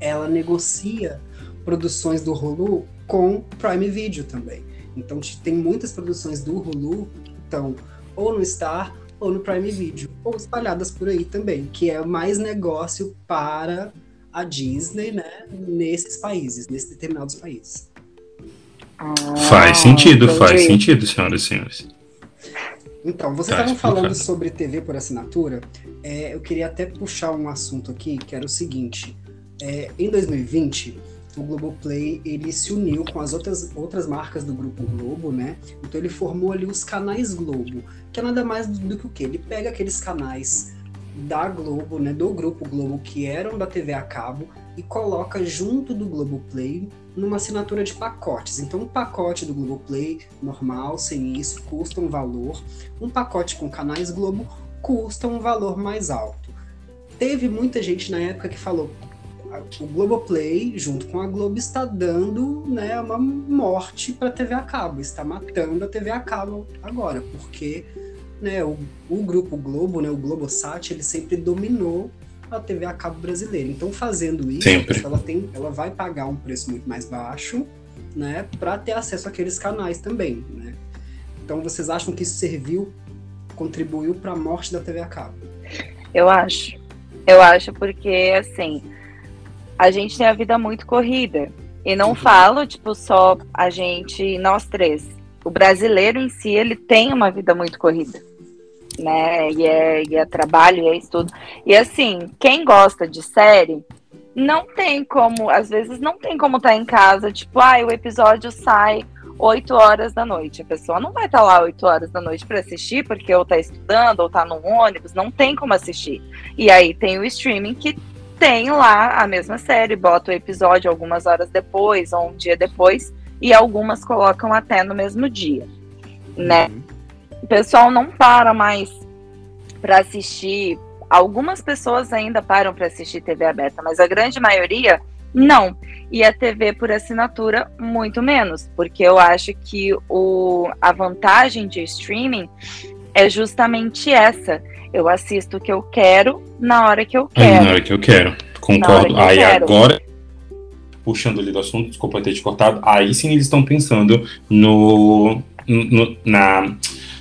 ela negocia produções do Hulu com Prime Video também. Então te- tem muitas produções do Hulu, então, ou no Star ou no Prime Video, ou espalhadas por aí também, que é mais negócio para a Disney, né, nesses países, nesses determinados países. Faz sentido, entendi. faz sentido, senhoras e senhores. Então, vocês Tá estavam falando sobre TV por assinatura. É, eu queria até puxar um assunto aqui, que era o seguinte. É, em 2020, o Globoplay ele se uniu com as outras, outras marcas do Grupo Globo, né? Então ele formou ali os canais Globo, que é nada mais do que o quê? Ele pega aqueles canais da Globo, né, do Grupo Globo, que eram da TV a cabo, e coloca junto do Globoplay numa assinatura de pacotes. Então, um pacote do Globoplay normal, sem isso, custa um valor. Um pacote com canais Globo custa um valor mais alto. Teve muita gente na época que falou o Globoplay, junto com a Globo, está dando né, uma morte para a TV a cabo, está matando a TV a cabo agora, porque né, o, o grupo Globo, né, o Globosat, ele sempre dominou a TV a cabo brasileira. Então, fazendo isso, Sempre. ela, tem, ela vai pagar um preço muito mais baixo, né, para ter acesso àqueles canais também, né? Então, vocês acham que isso serviu, contribuiu para a morte da TV a cabo? Eu acho. Eu acho porque, assim, a gente tem a vida muito corrida. E não Uhum. falo, tipo, só a gente, nós três. O brasileiro em si, ele tem uma vida muito corrida. Né? E é, e é trabalho, e é estudo. E assim, quem gosta de série, não tem como, às vezes não tem como estar em casa, tipo, ah, o episódio sai 8 horas da noite. A pessoa não vai estar lá 8 horas da noite para assistir, porque ou tá estudando, ou tá no ônibus, não tem como assistir. E aí tem o streaming que tem lá a mesma série, bota o episódio algumas horas depois, ou um dia depois, e algumas colocam até no mesmo dia, né? O pessoal não para mais para assistir. Algumas pessoas ainda param para assistir TV aberta, mas a grande maioria não. E a TV por assinatura, muito menos, porque eu acho que o, a vantagem de streaming é justamente essa. Eu assisto o que eu quero na hora que eu quero. na hora que eu quero. Concordo. que eu Aí quero. agora, puxando ali do assunto, desculpa ter te cortado, aí sim eles estão pensando no, no, na,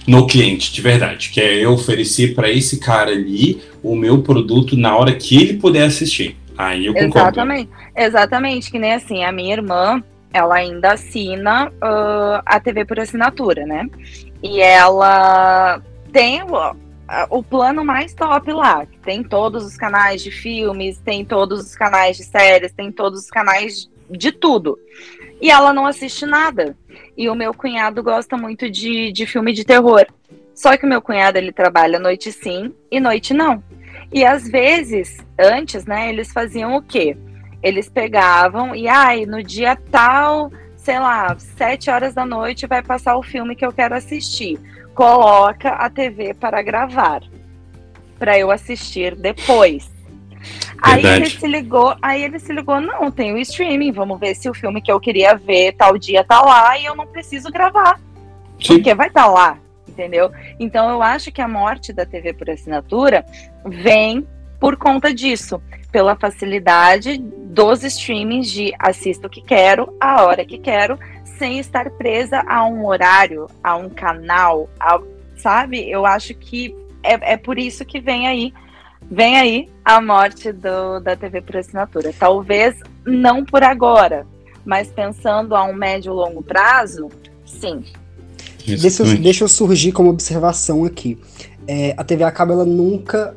no cliente, de verdade. Que é eu oferecer para esse cara ali o meu produto na hora que ele puder assistir. Aí eu concordo. Exatamente. Exatamente, que nem assim, a minha irmã, ela ainda assina ah, a TV por assinatura, né? E ela tem o plano mais top lá, que tem todos os canais de filmes, tem todos os canais de séries, tem todos os canais de tudo. E ela não assiste nada. E o meu cunhado gosta muito de, de filme de terror. Só que o meu cunhado, ele trabalha noite sim e noite não. E às vezes, antes, né, eles faziam o quê? Eles pegavam e, ai, no dia tal, sei lá, sete horas da noite vai passar o filme que eu quero assistir. Coloca a TV para gravar, para eu assistir depois. Aí ele Verdade. se ligou, aí ele se ligou, não, tem o streaming, vamos ver se o filme que eu queria ver tal dia tá lá e eu não preciso gravar Sim. porque vai estar lá, entendeu? Então eu acho que a morte da TV por assinatura vem por conta disso, pela facilidade dos streamings de assisto o que quero, a hora que quero, sem estar presa a um horário, a um canal, a- sabe? Eu acho que é, é por isso que vem aí vem aí a morte do, da TV por assinatura. Talvez não por agora, mas pensando a um médio e longo prazo, sim. Deixa eu, deixa eu surgir como observação aqui. É, a TV a cabo ela nunca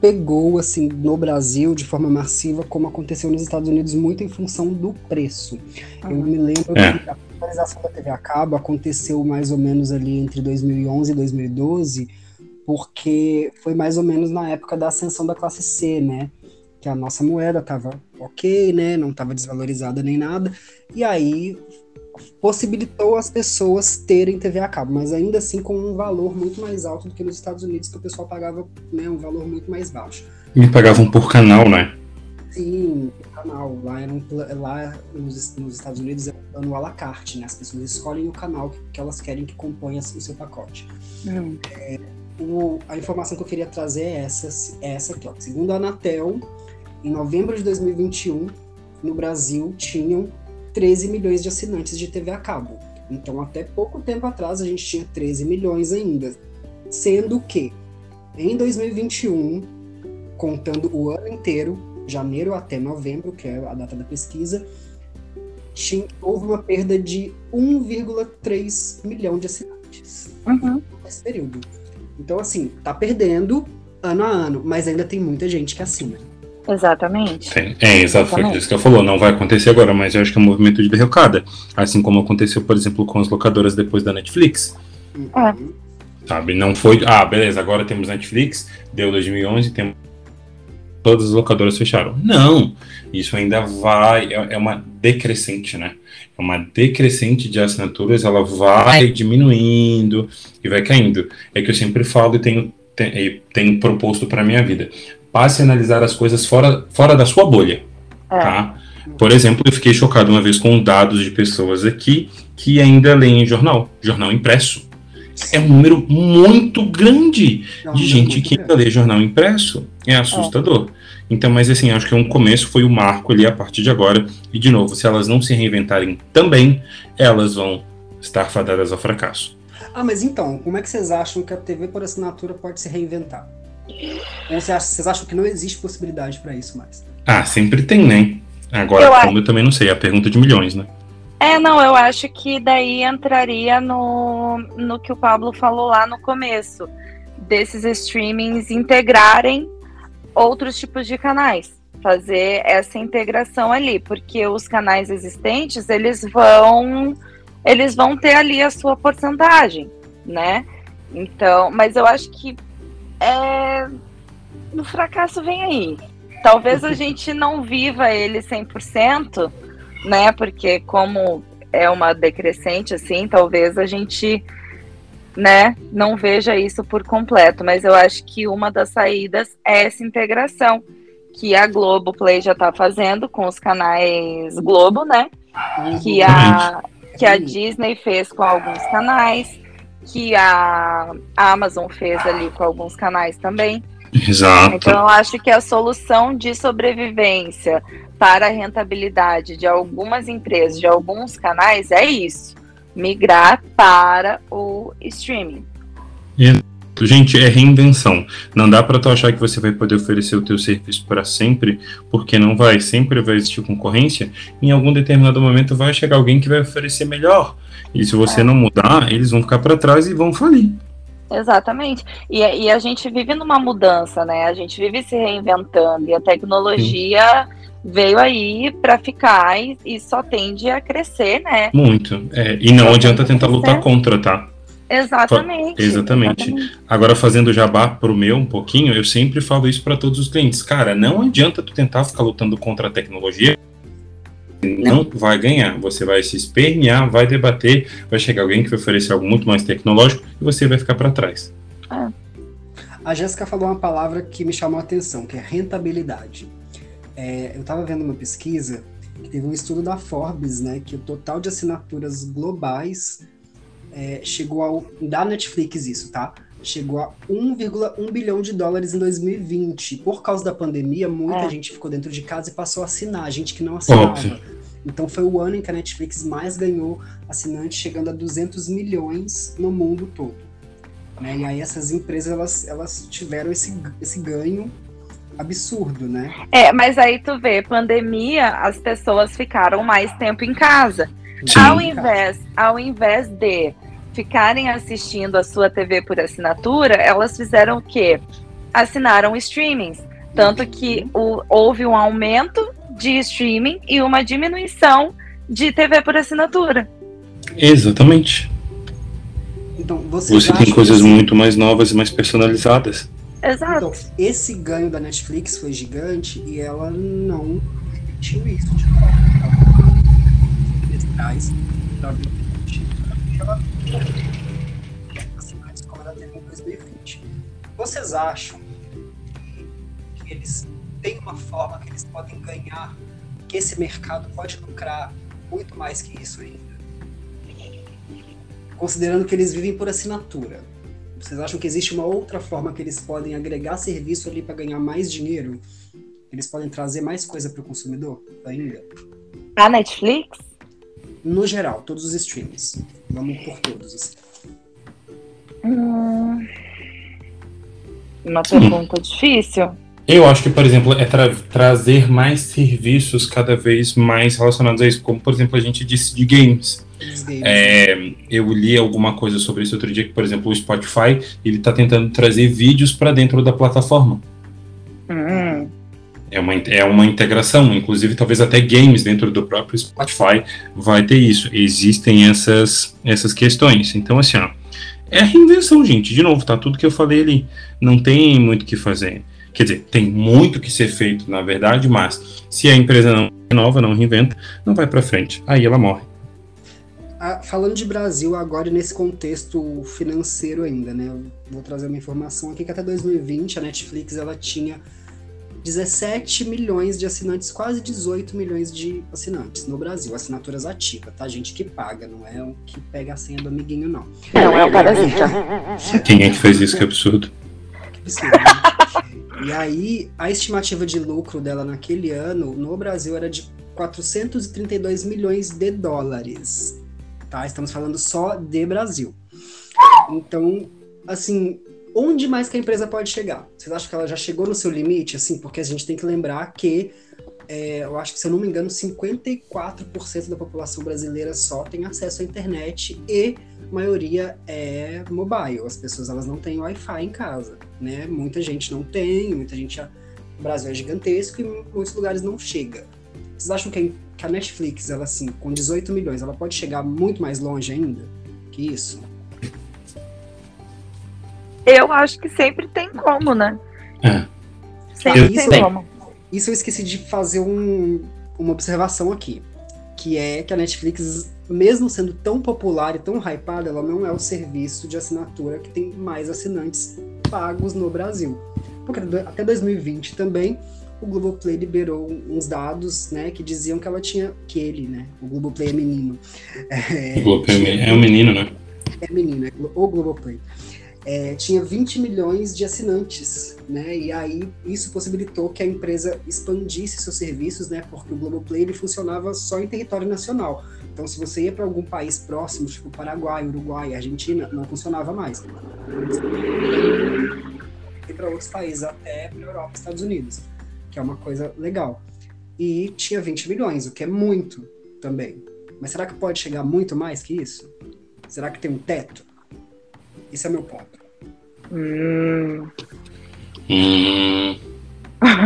pegou assim no Brasil de forma massiva como aconteceu nos Estados Unidos muito em função do preço. Eu me lembro É. que a popularização da TV a cabo aconteceu mais ou menos ali entre 2011 e 2012, porque foi mais ou menos na época da ascensão da classe C, né? Que a nossa moeda tava ok, né? Não tava desvalorizada nem nada. E aí possibilitou as pessoas terem TV a cabo, mas ainda assim com um valor muito mais alto do que nos Estados Unidos, que o pessoal pagava né, um valor muito mais baixo. Me pagavam por canal, né? Sim, o canal. Lá, era um lá nos, nos Estados Unidos é um plano à la carte, né? As pessoas escolhem o canal que, que elas querem que componha o seu pacote. Hum. O- a informação que eu queria trazer é essa, é essa aqui. Ó. Segundo a Anatel, em novembro de 2021, no Brasil tinham 13 milhões de assinantes de TV a cabo. Então, até pouco tempo atrás, a gente tinha 13 milhões ainda. Sendo que, em 2021, contando o ano inteiro, janeiro até novembro, que é a data da pesquisa, tinha- houve uma perda de 1,3 milhão de assinantes Uhum. nesse período. Então, assim, tá perdendo ano a ano, mas ainda tem muita gente que assina. Exatamente. Tem. É, exato, foi Exatamente. isso que eu falou. Não vai acontecer agora, mas eu acho que é um movimento de derrocada. Assim como aconteceu, por exemplo, com as locadoras depois da Netflix. É. Sabe? Não foi. Ah, beleza, agora temos Netflix, deu 2011, temos. Todas as locadoras fecharam. Não! Isso ainda vai. É, é uma decrescente, né? É uma decrescente de assinaturas, ela vai diminuindo e vai caindo. É que eu sempre falo e tenho, tenho, e tenho proposto para minha vida. Passe a analisar as coisas fora, fora da sua bolha. É. Tá? Por exemplo, eu fiquei chocado uma vez com dados de pessoas aqui que ainda leem jornal, jornal impresso. É um número muito grande de é gente que ainda lê jornal impresso. É assustador. Então, mas assim, acho que um começo foi o marco ali a partir de agora. E de novo, se elas não se reinventarem também, elas vão estar fadadas ao fracasso. Ah, mas então, como é que vocês acham que a TV por assinatura pode se reinventar? Ou vocês acham, vocês acham que não existe possibilidade para isso mais? Ah, sempre tem, né? Agora, Eu como eu também não sei, é a pergunta de milhões, né? É, não, eu acho que daí entraria no, no que o Pablo falou lá no começo, desses streamings integrarem outros tipos de canais, fazer essa integração ali, porque os canais existentes, eles vão eles vão ter ali a sua porcentagem, né? Então, mas eu acho que é o fracasso vem aí. Talvez a gente não viva ele 100%, né? Porque como é uma decrescente assim, talvez a gente, né, não veja isso por completo, mas eu acho que uma das saídas é essa integração que a Globo Play já está fazendo com os canais Globo, né? Que a que a Disney fez com alguns canais, que a Amazon fez ali com alguns canais também. Exato. Então, eu acho que a solução de sobrevivência para a rentabilidade de algumas empresas, de alguns canais, é isso: migrar para o streaming. Gente, é reinvenção. Não dá para tu achar que você vai poder oferecer o teu serviço para sempre, porque não vai. Sempre vai existir concorrência. Em algum determinado momento vai chegar alguém que vai oferecer melhor. E se você não mudar, eles vão ficar para trás e vão falir. Exatamente. E, e a gente vive numa mudança, né? A gente vive se reinventando e a tecnologia veio aí para ficar e, e só tende a crescer, né? Muito. É, e não Só adianta tentar lutar contra, tá? Exatamente. Exatamente. Agora, fazendo jabá pro meu um pouquinho, eu sempre falo isso para todos os clientes. Cara, não adianta tu tentar ficar lutando contra a tecnologia. Não vai ganhar. Você vai se espernear, vai debater, vai chegar alguém que vai oferecer algo muito mais tecnológico e você vai ficar para trás. A Jéssica falou uma palavra que me chamou a atenção, que é rentabilidade. É, eu estava vendo uma pesquisa que teve um estudo da Forbes, né, que o total de assinaturas globais é, chegou ao da Netflix isso, tá? Chegou a 1,1 bilhão de dólares em 2020. Por causa da pandemia, muita É. gente ficou dentro de casa e passou a assinar, gente que não assinava. Óbvio. Então foi o ano em que a Netflix mais ganhou assinantes, chegando a 200 milhões no mundo todo. Né? E aí essas empresas elas, elas tiveram esse, esse ganho absurdo, né? É, mas aí tu vê, pandemia, as pessoas ficaram mais tempo em casa. Sim. Ao invés, ao invés de ficarem assistindo a sua TV por assinatura, elas fizeram o quê? Assinaram streamings. Tanto que o- houve um aumento de streaming e uma diminuição de TV por assinatura. Exatamente. Então, Você tem coisas muito mais novas e mais personalizadas. Exato. Então, esse ganho da Netflix foi gigante e ela não repetiu isso de. Ela traz pra 2020, ela em 2020. Vocês acham que eles têm uma forma que eles podem ganhar, que esse mercado pode lucrar muito mais que isso ainda? Considerando que eles vivem por assinatura. Vocês acham que existe uma outra forma que eles podem agregar serviço ali para ganhar mais dinheiro? Eles podem trazer mais coisa para o consumidor ainda? A Netflix? No geral, todos os streams. Vamos por todos. assim. Hum, uma pergunta difícil. Eu acho que, por exemplo, é tra- trazer mais serviços cada vez mais relacionados a isso, como, por exemplo, a gente disse de games. É, eu li alguma coisa sobre isso outro dia, que, por exemplo, o Spotify, ele tá tentando trazer vídeos para dentro da plataforma. Hum, É uma, é uma integração, inclusive talvez até games dentro do próprio Spotify vai ter isso. Existem essas, essas questões. Então, assim, ó, é reinvenção, gente. De novo, tá tudo que eu falei ali. Não tem muito o que fazer. Quer dizer, tem muito que ser feito, na verdade, mas se a empresa não renova, não reinventa, não vai para frente. Aí ela morre. Falando de Brasil agora nesse contexto financeiro ainda, né? Eu vou trazer uma informação aqui que até 2020 a Netflix ela tinha 17 milhões de assinantes, quase 18 milhões de assinantes no Brasil, assinaturas ativas, tá? Gente que paga, não é o que pega a senha do amiguinho, não. não, é o Parasita. Quem é que fez isso? Que absurdo. Que absurdo, né? E aí, a estimativa de lucro dela naquele ano no Brasil era de 432 milhões de dólares. Tá? Estamos falando só de Brasil. Então, assim, onde mais que a empresa pode chegar? Vocês acham que ela já chegou no seu limite? Assim, porque a gente tem que lembrar que, é, eu acho que, se eu não me engano, 54% da população brasileira só tem acesso à internet e a maioria é mobile. As pessoas elas não têm Wi-Fi em casa, né? Muita gente não tem, muita gente... O Brasil é gigantesco e muitos lugares não chega. Vocês acham que a- Netflix, ela assim, com 18 milhões, ela pode chegar muito mais longe ainda que isso? Eu acho que sempre tem como, né? É. Sempre Eu tem sei. como. Isso eu esqueci de fazer um- uma observação aqui, que é que a Netflix, mesmo sendo tão popular e tão hypada, ela não é o serviço de assinatura que tem mais assinantes pagos no Brasil. Porque até 2020 também o Globoplay liberou uns dados, né, que diziam que ela tinha que ele, né, o Globoplay é menino, é, O Globo é é um menino, né? é menino, é o Globoplay. É, tinha 20 milhões de assinantes, né? E aí isso possibilitou que a empresa expandisse seus serviços, né? Porque o Globoplay ele funcionava só em território nacional. Então, se você ia para algum país próximo, tipo Paraguai, Uruguai, Argentina, não funcionava mais. E para outros países, até para Europa, Estados Unidos, que é uma coisa legal. E tinha 20 milhões, o que é muito também. Mas será que pode chegar muito mais que isso? Será que tem um teto? Esse é meu ponto. Hum, Hum.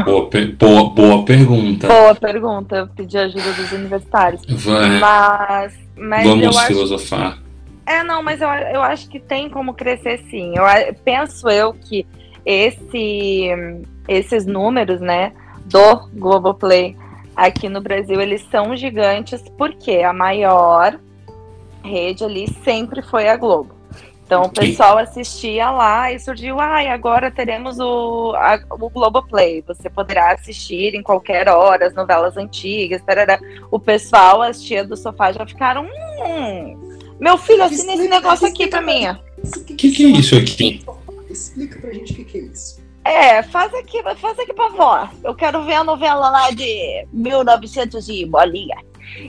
Boa, per- boa, boa pergunta. boa pergunta. Eu pedi ajuda dos universitários. Vai, Mas, mas eu vamos acho filosofar. É, não, mas eu, eu acho que tem como crescer sim. Eu penso eu que esse, esses números, né, do Globoplay aqui no Brasil, eles são gigantes porque a maior rede ali sempre foi a Globo. Então o pessoal assistia lá e surgiu, ai, agora teremos o, a, o Globoplay. Você poderá assistir em qualquer hora as novelas antigas, tarará. O pessoal assistia do sofá já ficaram, hum, meu filho, assina esse negócio aqui pra mim. O Que que é isso aqui? Explica pra gente o que, que é isso. É, faz aqui, faz aqui pra vó. Eu quero ver a novela lá de 1900 e bolinha.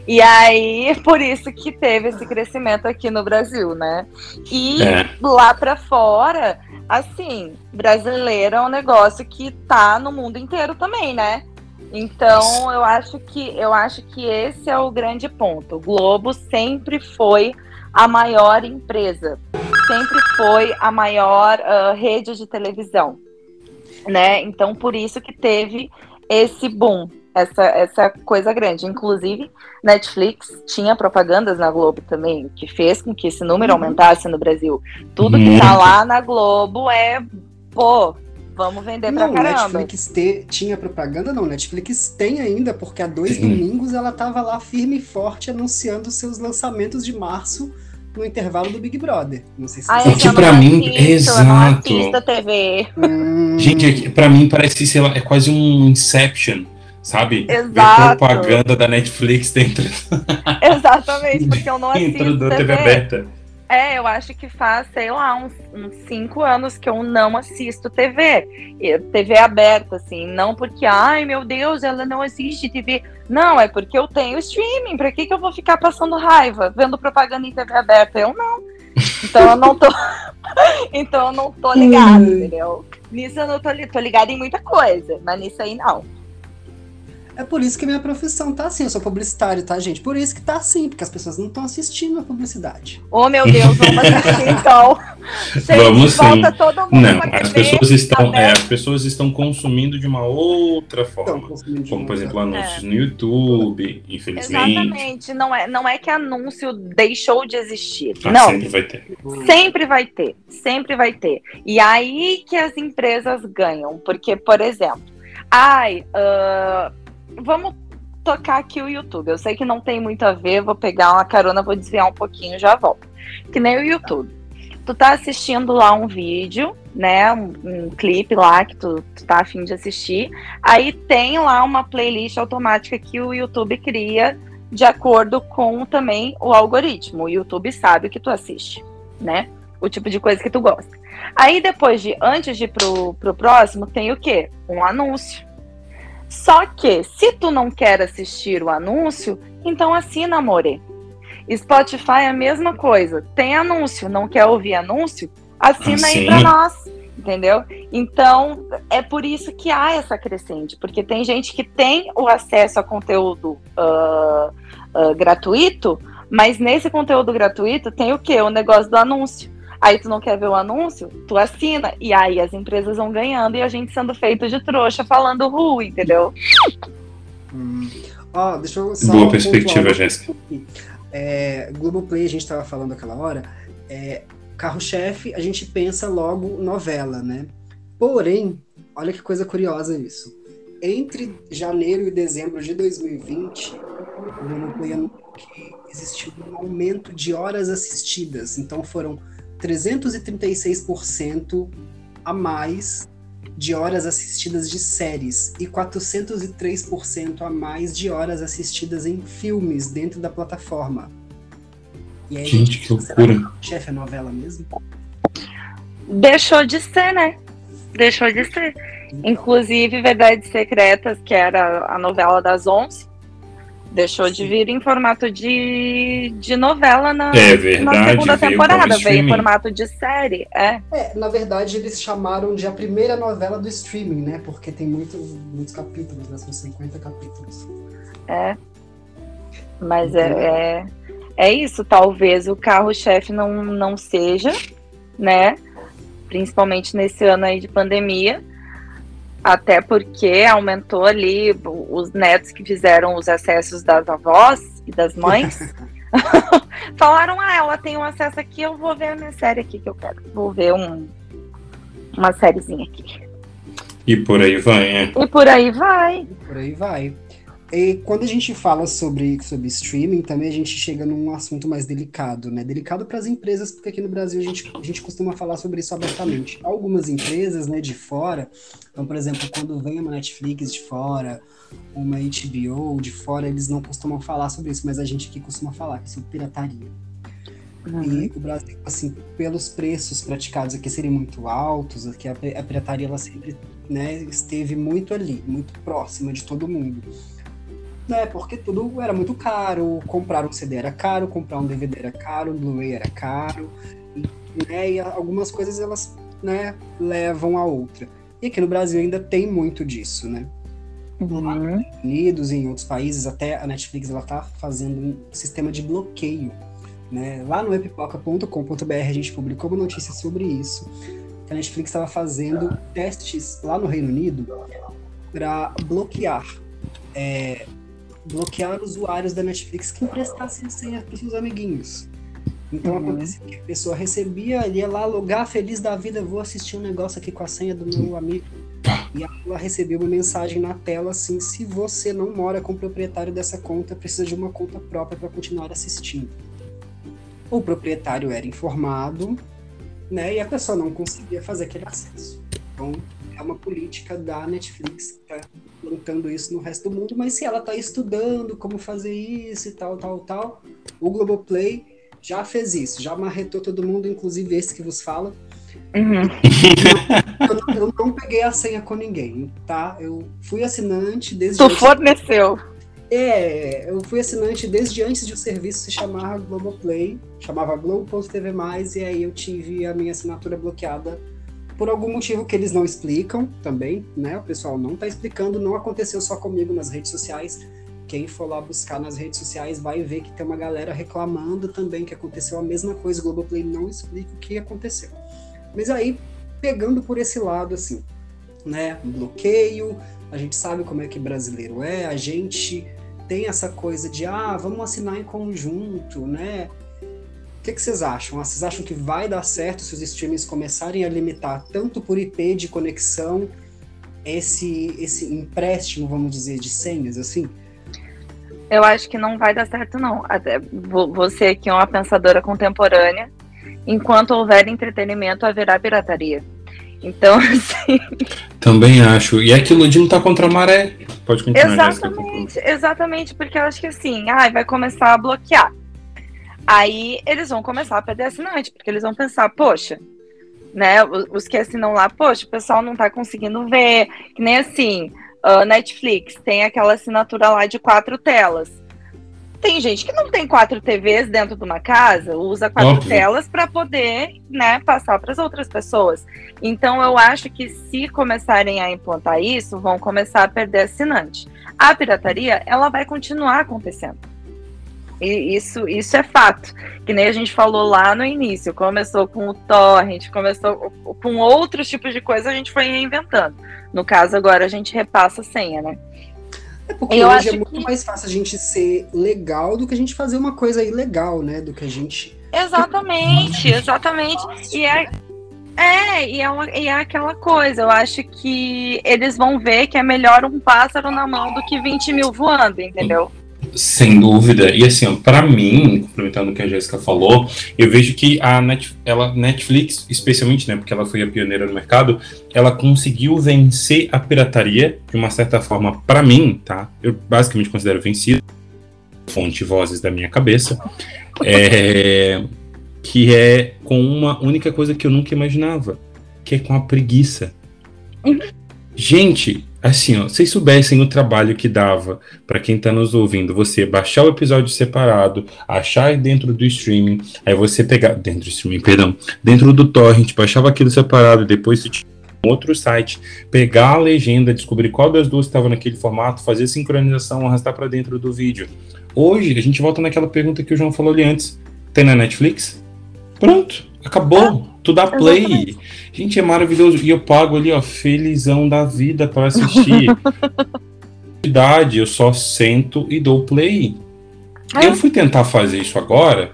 E aí, por isso que teve esse crescimento aqui no Brasil, né? E É. lá pra fora, assim, brasileiro é um negócio que tá no mundo inteiro também, né? Então, eu acho que eu acho que esse é o grande ponto. O Globo sempre foi a maior empresa, sempre foi a maior ah, rede de televisão, né? Então, por isso que teve esse boom, essa, essa coisa grande. Inclusive, Netflix tinha propagandas na Globo também, que fez com que esse número Uhum. aumentasse no Brasil. Tudo que tá lá na Globo é, pô, vamos vender pra Não, caramba. Netflix te- tinha propaganda, não. Netflix tem ainda, porque há dois domingos ela tava lá firme e forte anunciando seus lançamentos de março no intervalo do Big Brother. Não sei se Ai, É que eu pra não mim- assisto, Eu não exato. TV. Hum, Gente, é pra mim parece, sei lá, é quase um Inception, sabe? Ver Exato. propaganda da Netflix dentro, Exatamente, porque eu não assisto dentro da TV TV. aberta. É, eu acho que faz, sei lá, uns, uns cinco anos que eu não assisto TV. TV aberta, assim. Não porque, ai meu Deus, ela não assiste TV. Não, é porque eu tenho streaming. Pra que, que eu vou ficar passando raiva vendo propaganda em TV aberta? Eu não. Então eu não tô. então eu não tô ligada, Hum. entendeu? Nisso eu não tô, tô ligada em muita coisa, mas nisso aí não. É por isso que minha profissão tá assim. Eu sou publicitário, tá, gente? Por isso que tá assim, porque as pessoas não estão assistindo a publicidade. Oh meu Deus, vamos assistir então. Gente, Vamos volta sim. todo mundo Não, as TV, pessoas estão, tá é, as pessoas estão consumindo de uma outra forma. Como, por exemplo, anúncios no YouTube, infelizmente. Exatamente. Não é, não é que anúncio deixou de existir. Ah, não. sempre vai ter. Sempre vai ter. Sempre vai ter. E aí que as empresas ganham. Porque, por exemplo, ai, ah, vamos tocar aqui o YouTube. Eu sei que não tem muito a ver, vou pegar uma carona, vou desviar um pouquinho, já volto. Que nem o YouTube. Tu tá assistindo lá um vídeo, né? Um, um clipe lá que tu, tu tá afim de assistir. Aí tem lá uma playlist automática que o YouTube cria de acordo com também o algoritmo. O YouTube sabe o que tu assiste, né? O tipo de coisa que tu gosta. Aí depois de, antes de ir pro, pro próximo, tem o quê? Um anúncio. Só que, se tu não quer assistir o anúncio, então assina, amore. Spotify é a mesma coisa. Tem anúncio, não quer ouvir anúncio? Assina aí pra Assina. nós. Entendeu? Então, é por isso que há essa crescente, porque tem gente que tem o acesso a conteúdo ah, ah, gratuito, mas nesse conteúdo gratuito tem o quê? O negócio do anúncio. Aí tu não quer ver o anúncio, tu assina. E aí as empresas vão ganhando e a gente sendo feito de trouxa falando ru, entendeu? Hum. Ó, deixa eu só Boa perspectiva, Jéssica. É, Globoplay, a gente estava falando aquela hora, é, carro-chefe, a gente pensa logo novela, né? Porém, olha que coisa curiosa isso. Entre janeiro e dezembro de 2020, o Globoplay anunciou que existiu um aumento de horas assistidas. Então foram 336% a mais de horas assistidas de séries e 403% a mais de horas assistidas em filmes dentro da plataforma. E aí, Gente, que loucura. que Chefe é novela mesmo? Deixou de ser, né? Deixou de ser. Inclusive, Verdades Secretas, que era a novela das 11, deixou de vir em formato de, de novela na, É na verdade, segunda veio como temporada. Veio em formato de série. É. É, na verdade eles chamaram de a primeira novela do streaming, né? Porque tem muito, muitos capítulos, né? São 50 capítulos. É. Mas é, é, é isso, talvez o carro-chefe não, não seja, né? Principalmente nesse ano aí de pandemia. Até porque aumentou ali os netos que fizeram os acessos das avós e das mães. Falaram, ah, ela tem um acesso aqui, eu vou ver a minha série aqui que eu quero. Vou ver um, uma sériezinha aqui. E por aí vai, é. E por aí vai. Por aí vai. E quando a gente fala sobre, sobre streaming, também a gente chega num assunto mais delicado, né? Delicado para as empresas, porque aqui no Brasil a gente, a gente costuma falar sobre isso abertamente. Algumas empresas, né, de fora, então, por exemplo, quando vem uma Netflix de fora, uma HBO de fora, eles não costumam falar sobre isso, mas a gente aqui costuma falar, que é sobre pirataria. E o Brasil, assim, pelos preços praticados aqui serem muito altos, aqui a, a pirataria ela sempre né, esteve muito ali, muito próxima de todo mundo. Né? Porque tudo era muito caro, comprar um CD era caro, comprar um DVD era caro, um Blu-ray era caro, e, né? E algumas coisas elas, né, levam a outra. E aqui no Brasil ainda tem muito disso, né? Uhum. Unidos e em outros países, até a Netflix ela tá fazendo um sistema de bloqueio. Né? Lá no epipoca.com.br a gente publicou uma notícia sobre isso. Que a Netflix estava fazendo testes lá no Reino Unido para bloquear é, bloquear usuários da Netflix que emprestassem senha para seus amiguinhos. Então uhum. acontecia que a pessoa recebia, ia lá logar feliz da vida, vou assistir um negócio aqui com a senha do meu amigo. E ela recebeu uma mensagem na tela assim: se você não mora com o proprietário dessa conta, precisa de uma conta própria para continuar assistindo. O proprietário era informado, né? E a pessoa não conseguia fazer aquele acesso. Então, é uma política da Netflix está implantando isso no resto do mundo, mas se ela está estudando como fazer isso e tal, tal, tal, o Globoplay já fez isso, já marretou todo mundo, inclusive esse que vos fala. Uhum. Eu, não, eu, não, peguei a senha com ninguém, tá? Eu fui assinante desde. Tu forneceu. É, eu fui assinante desde antes de o serviço se chamar Globoplay, chamava Globo.tv+, e aí eu tive a minha assinatura bloqueada por algum motivo que eles não explicam também, né? O pessoal não tá explicando, não aconteceu só comigo nas redes sociais. Quem for lá buscar nas redes sociais vai ver que tem uma galera reclamando também que aconteceu a mesma coisa. O Globoplay não explica o que aconteceu. Mas aí, pegando por esse lado, assim, né? Bloqueio, a gente sabe como é que brasileiro é, a gente tem essa coisa de, ah, vamos assinar em conjunto, né? O que, que, vocês acham? Vocês acham que vai dar certo se os streamings começarem a limitar tanto por IP de conexão esse, esse empréstimo, vamos dizer, de senhas, assim? Eu acho que não vai dar certo, não. Até você que é uma pensadora contemporânea, enquanto houver entretenimento, haverá pirataria. Então, assim. Também acho. E é aquilo de lutar contra a maré. Pode continuar. Exatamente, exatamente, porque eu acho que assim, ah, vai começar a bloquear. Aí eles vão começar a perder assinante, porque eles vão pensar, poxa, né? Os que assinam lá, poxa, o pessoal não tá conseguindo ver. Que nem assim, uh, Netflix tem aquela assinatura lá de quatro telas. Tem gente que não tem quatro TVs dentro de uma casa, usa quatro Óbvio. telas para poder, né, passar para as outras pessoas. Então eu acho que se começarem a implantar isso, vão começar a perder assinante. A pirataria, ela vai continuar acontecendo e isso, isso é fato. Que nem a gente falou lá no início. Começou com o torrent, começou com outros tipos de coisa, a gente foi reinventando. No caso, agora a gente repassa a senha, né? É porque Eu hoje é muito que... mais fácil a gente ser legal do que a gente fazer uma coisa ilegal, né? Do que a gente. Exatamente, exatamente. E é, é, e é, uma, e é aquela coisa, eu acho que eles vão ver que é melhor um pássaro na mão do que 20 mil voando, entendeu? Sem dúvida. E assim, para mim, complementando o que a Jéssica falou, eu vejo que a Net, ela, Netflix, especialmente, né, porque ela foi a pioneira no mercado, ela conseguiu vencer a pirataria de uma certa forma, para mim, tá? Eu basicamente considero vencido, fonte vozes da minha cabeça, é, que é com uma única coisa que eu nunca imaginava, que é com a preguiça. Uhum. Gente, assim, ó, vocês soubessem o trabalho que dava para quem está nos ouvindo, você baixar o episódio separado, achar dentro do streaming, aí você pegar dentro do streaming, perdão, dentro do torrent, baixava aquilo separado, depois você tinha um outro site, pegar a legenda, descobrir qual das duas estava naquele formato, fazer sincronização, arrastar para dentro do vídeo. Hoje a gente volta naquela pergunta que o João falou ali antes. Tem na Netflix? Pronto, acabou. Ah, tu dá play. Exatamente. Gente, é maravilhoso. E eu pago ali, ó, felizão da vida para assistir. Verdade, eu só sento e dou play. É. Eu fui tentar fazer isso agora,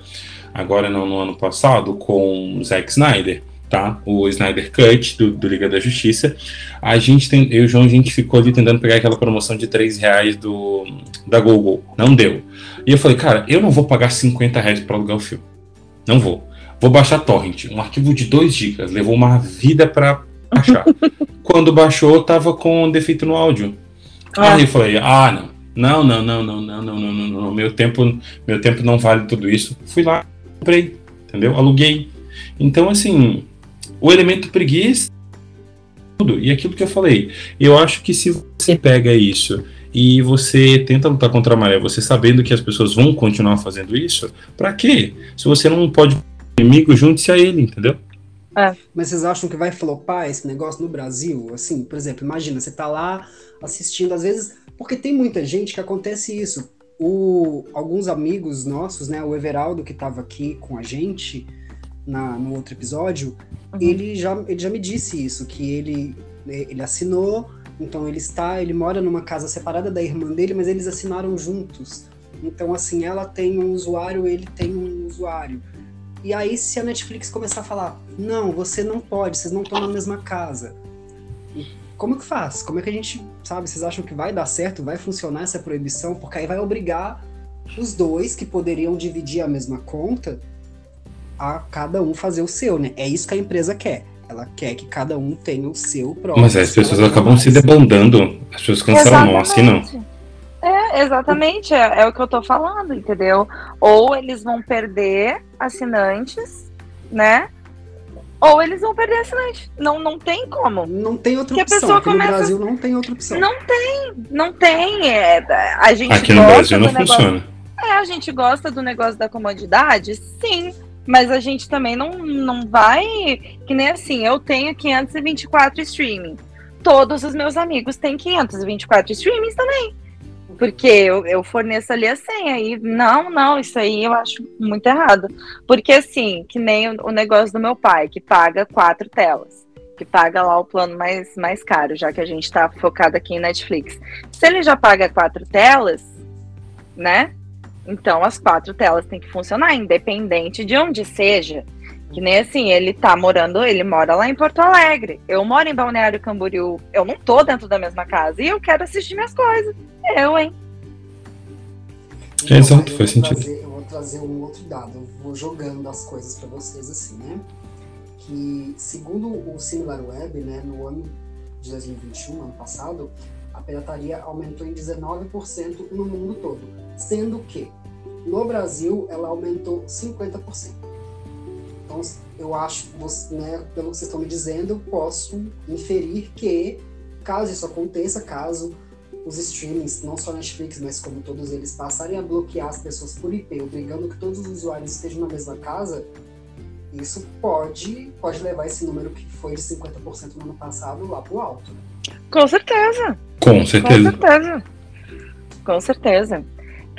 agora não no ano passado, com o Zack Snyder, tá? O Snyder Cut do, do, Liga da Justiça. A gente tem, eu e o João, a gente ficou ali tentando pegar aquela promoção de 3 reais do, da Google. Não deu. E eu falei, cara, eu não vou pagar 50 reais pra alugar o filme. Não vou. Vou baixar torrent, um arquivo de 2 GB, levou uma vida para baixar. Quando baixou, tava com defeito no áudio. Ah. Aí eu falei: "Ah, não. Não, não, não, não, não, não, não, não, não. Meu tempo, meu tempo não vale tudo isso". Fui lá, comprei, entendeu? Aluguei. Então, assim, o elemento preguiça tudo. E aquilo que eu falei, eu acho que se você pega isso e você tenta lutar contra a maré, você sabendo que as pessoas vão continuar fazendo isso, pra quê? Se você não pode inimigo, junte-se a ele, entendeu? Mas vocês acham que vai flopar esse negócio no Brasil? Assim, por exemplo, imagina, você tá lá assistindo, às vezes, porque tem muita gente que acontece isso. O, alguns amigos nossos, né, o Everaldo que estava aqui com a gente na, no outro episódio, Uhum. ele, já, ele já me disse isso, que ele, ele assinou, então ele está, ele mora numa casa separada da irmã dele, mas eles assinaram juntos. Então, assim, ela tem um usuário, ele tem um usuário. E aí, se a Netflix começar a falar, não, você não pode, vocês não estão na mesma casa. E Como que faz? Como é que a gente, sabe, vocês acham que vai dar certo, vai funcionar essa proibição? Porque aí vai obrigar os dois que poderiam dividir a mesma conta a cada um fazer o seu, né? É isso que a empresa quer. Ela quer que cada um tenha o seu próprio. Mas as pessoas acabam se mais. debandando. As pessoas cancelam, não, assim não. Exatamente. É, exatamente, é, é o que eu tô falando, entendeu? Ou eles vão perder assinantes, né? Ou eles vão perder assinantes. Não, não tem como. Não tem outra Que a opção. pessoa Aqui começa- no Brasil não tem outra opção. Não tem, não tem. É, a gente Aqui no gosta Brasil do não negócio- funciona. É, a gente gosta do negócio da comodidade, sim. Mas a gente também não, não vai. Que nem assim, eu tenho 524 streaming. Todos os meus amigos têm 524 streamings também. Porque eu, eu forneço ali a senha. E não, não, isso aí eu acho muito errado. Porque assim, que nem o, o negócio do meu pai, que paga quatro telas. Que paga lá o plano mais, mais caro, já que a gente tá focado aqui em Netflix. Se ele já paga quatro telas, né? Então as quatro telas têm que funcionar, independente de onde seja. Que nem assim, ele tá morando, ele mora lá em Porto Alegre. Eu moro em Balneário Camboriú. Eu não tô dentro da mesma casa e eu quero assistir minhas coisas. Eu, hein? Então, Exato, faz sentido. trazer- eu vou trazer um outro dado. Eu vou jogando as coisas para vocês assim, né? Que segundo o SimilarWeb, né, no ano de 2021, ano passado, a pirataria aumentou em 19% no mundo todo, sendo que no Brasil ela aumentou 50%. Então, eu acho, você- né, pelo que vocês estão me dizendo, eu posso inferir que, caso isso aconteça, caso os streamings, não só Netflix, mas como todos eles, passarem a bloquear as pessoas por IP, obrigando que todos os usuários estejam na mesma casa, isso pode, pode levar esse número que foi de 50% no ano passado lá pro alto. Com certeza. Com Com certeza. certeza. Com certeza.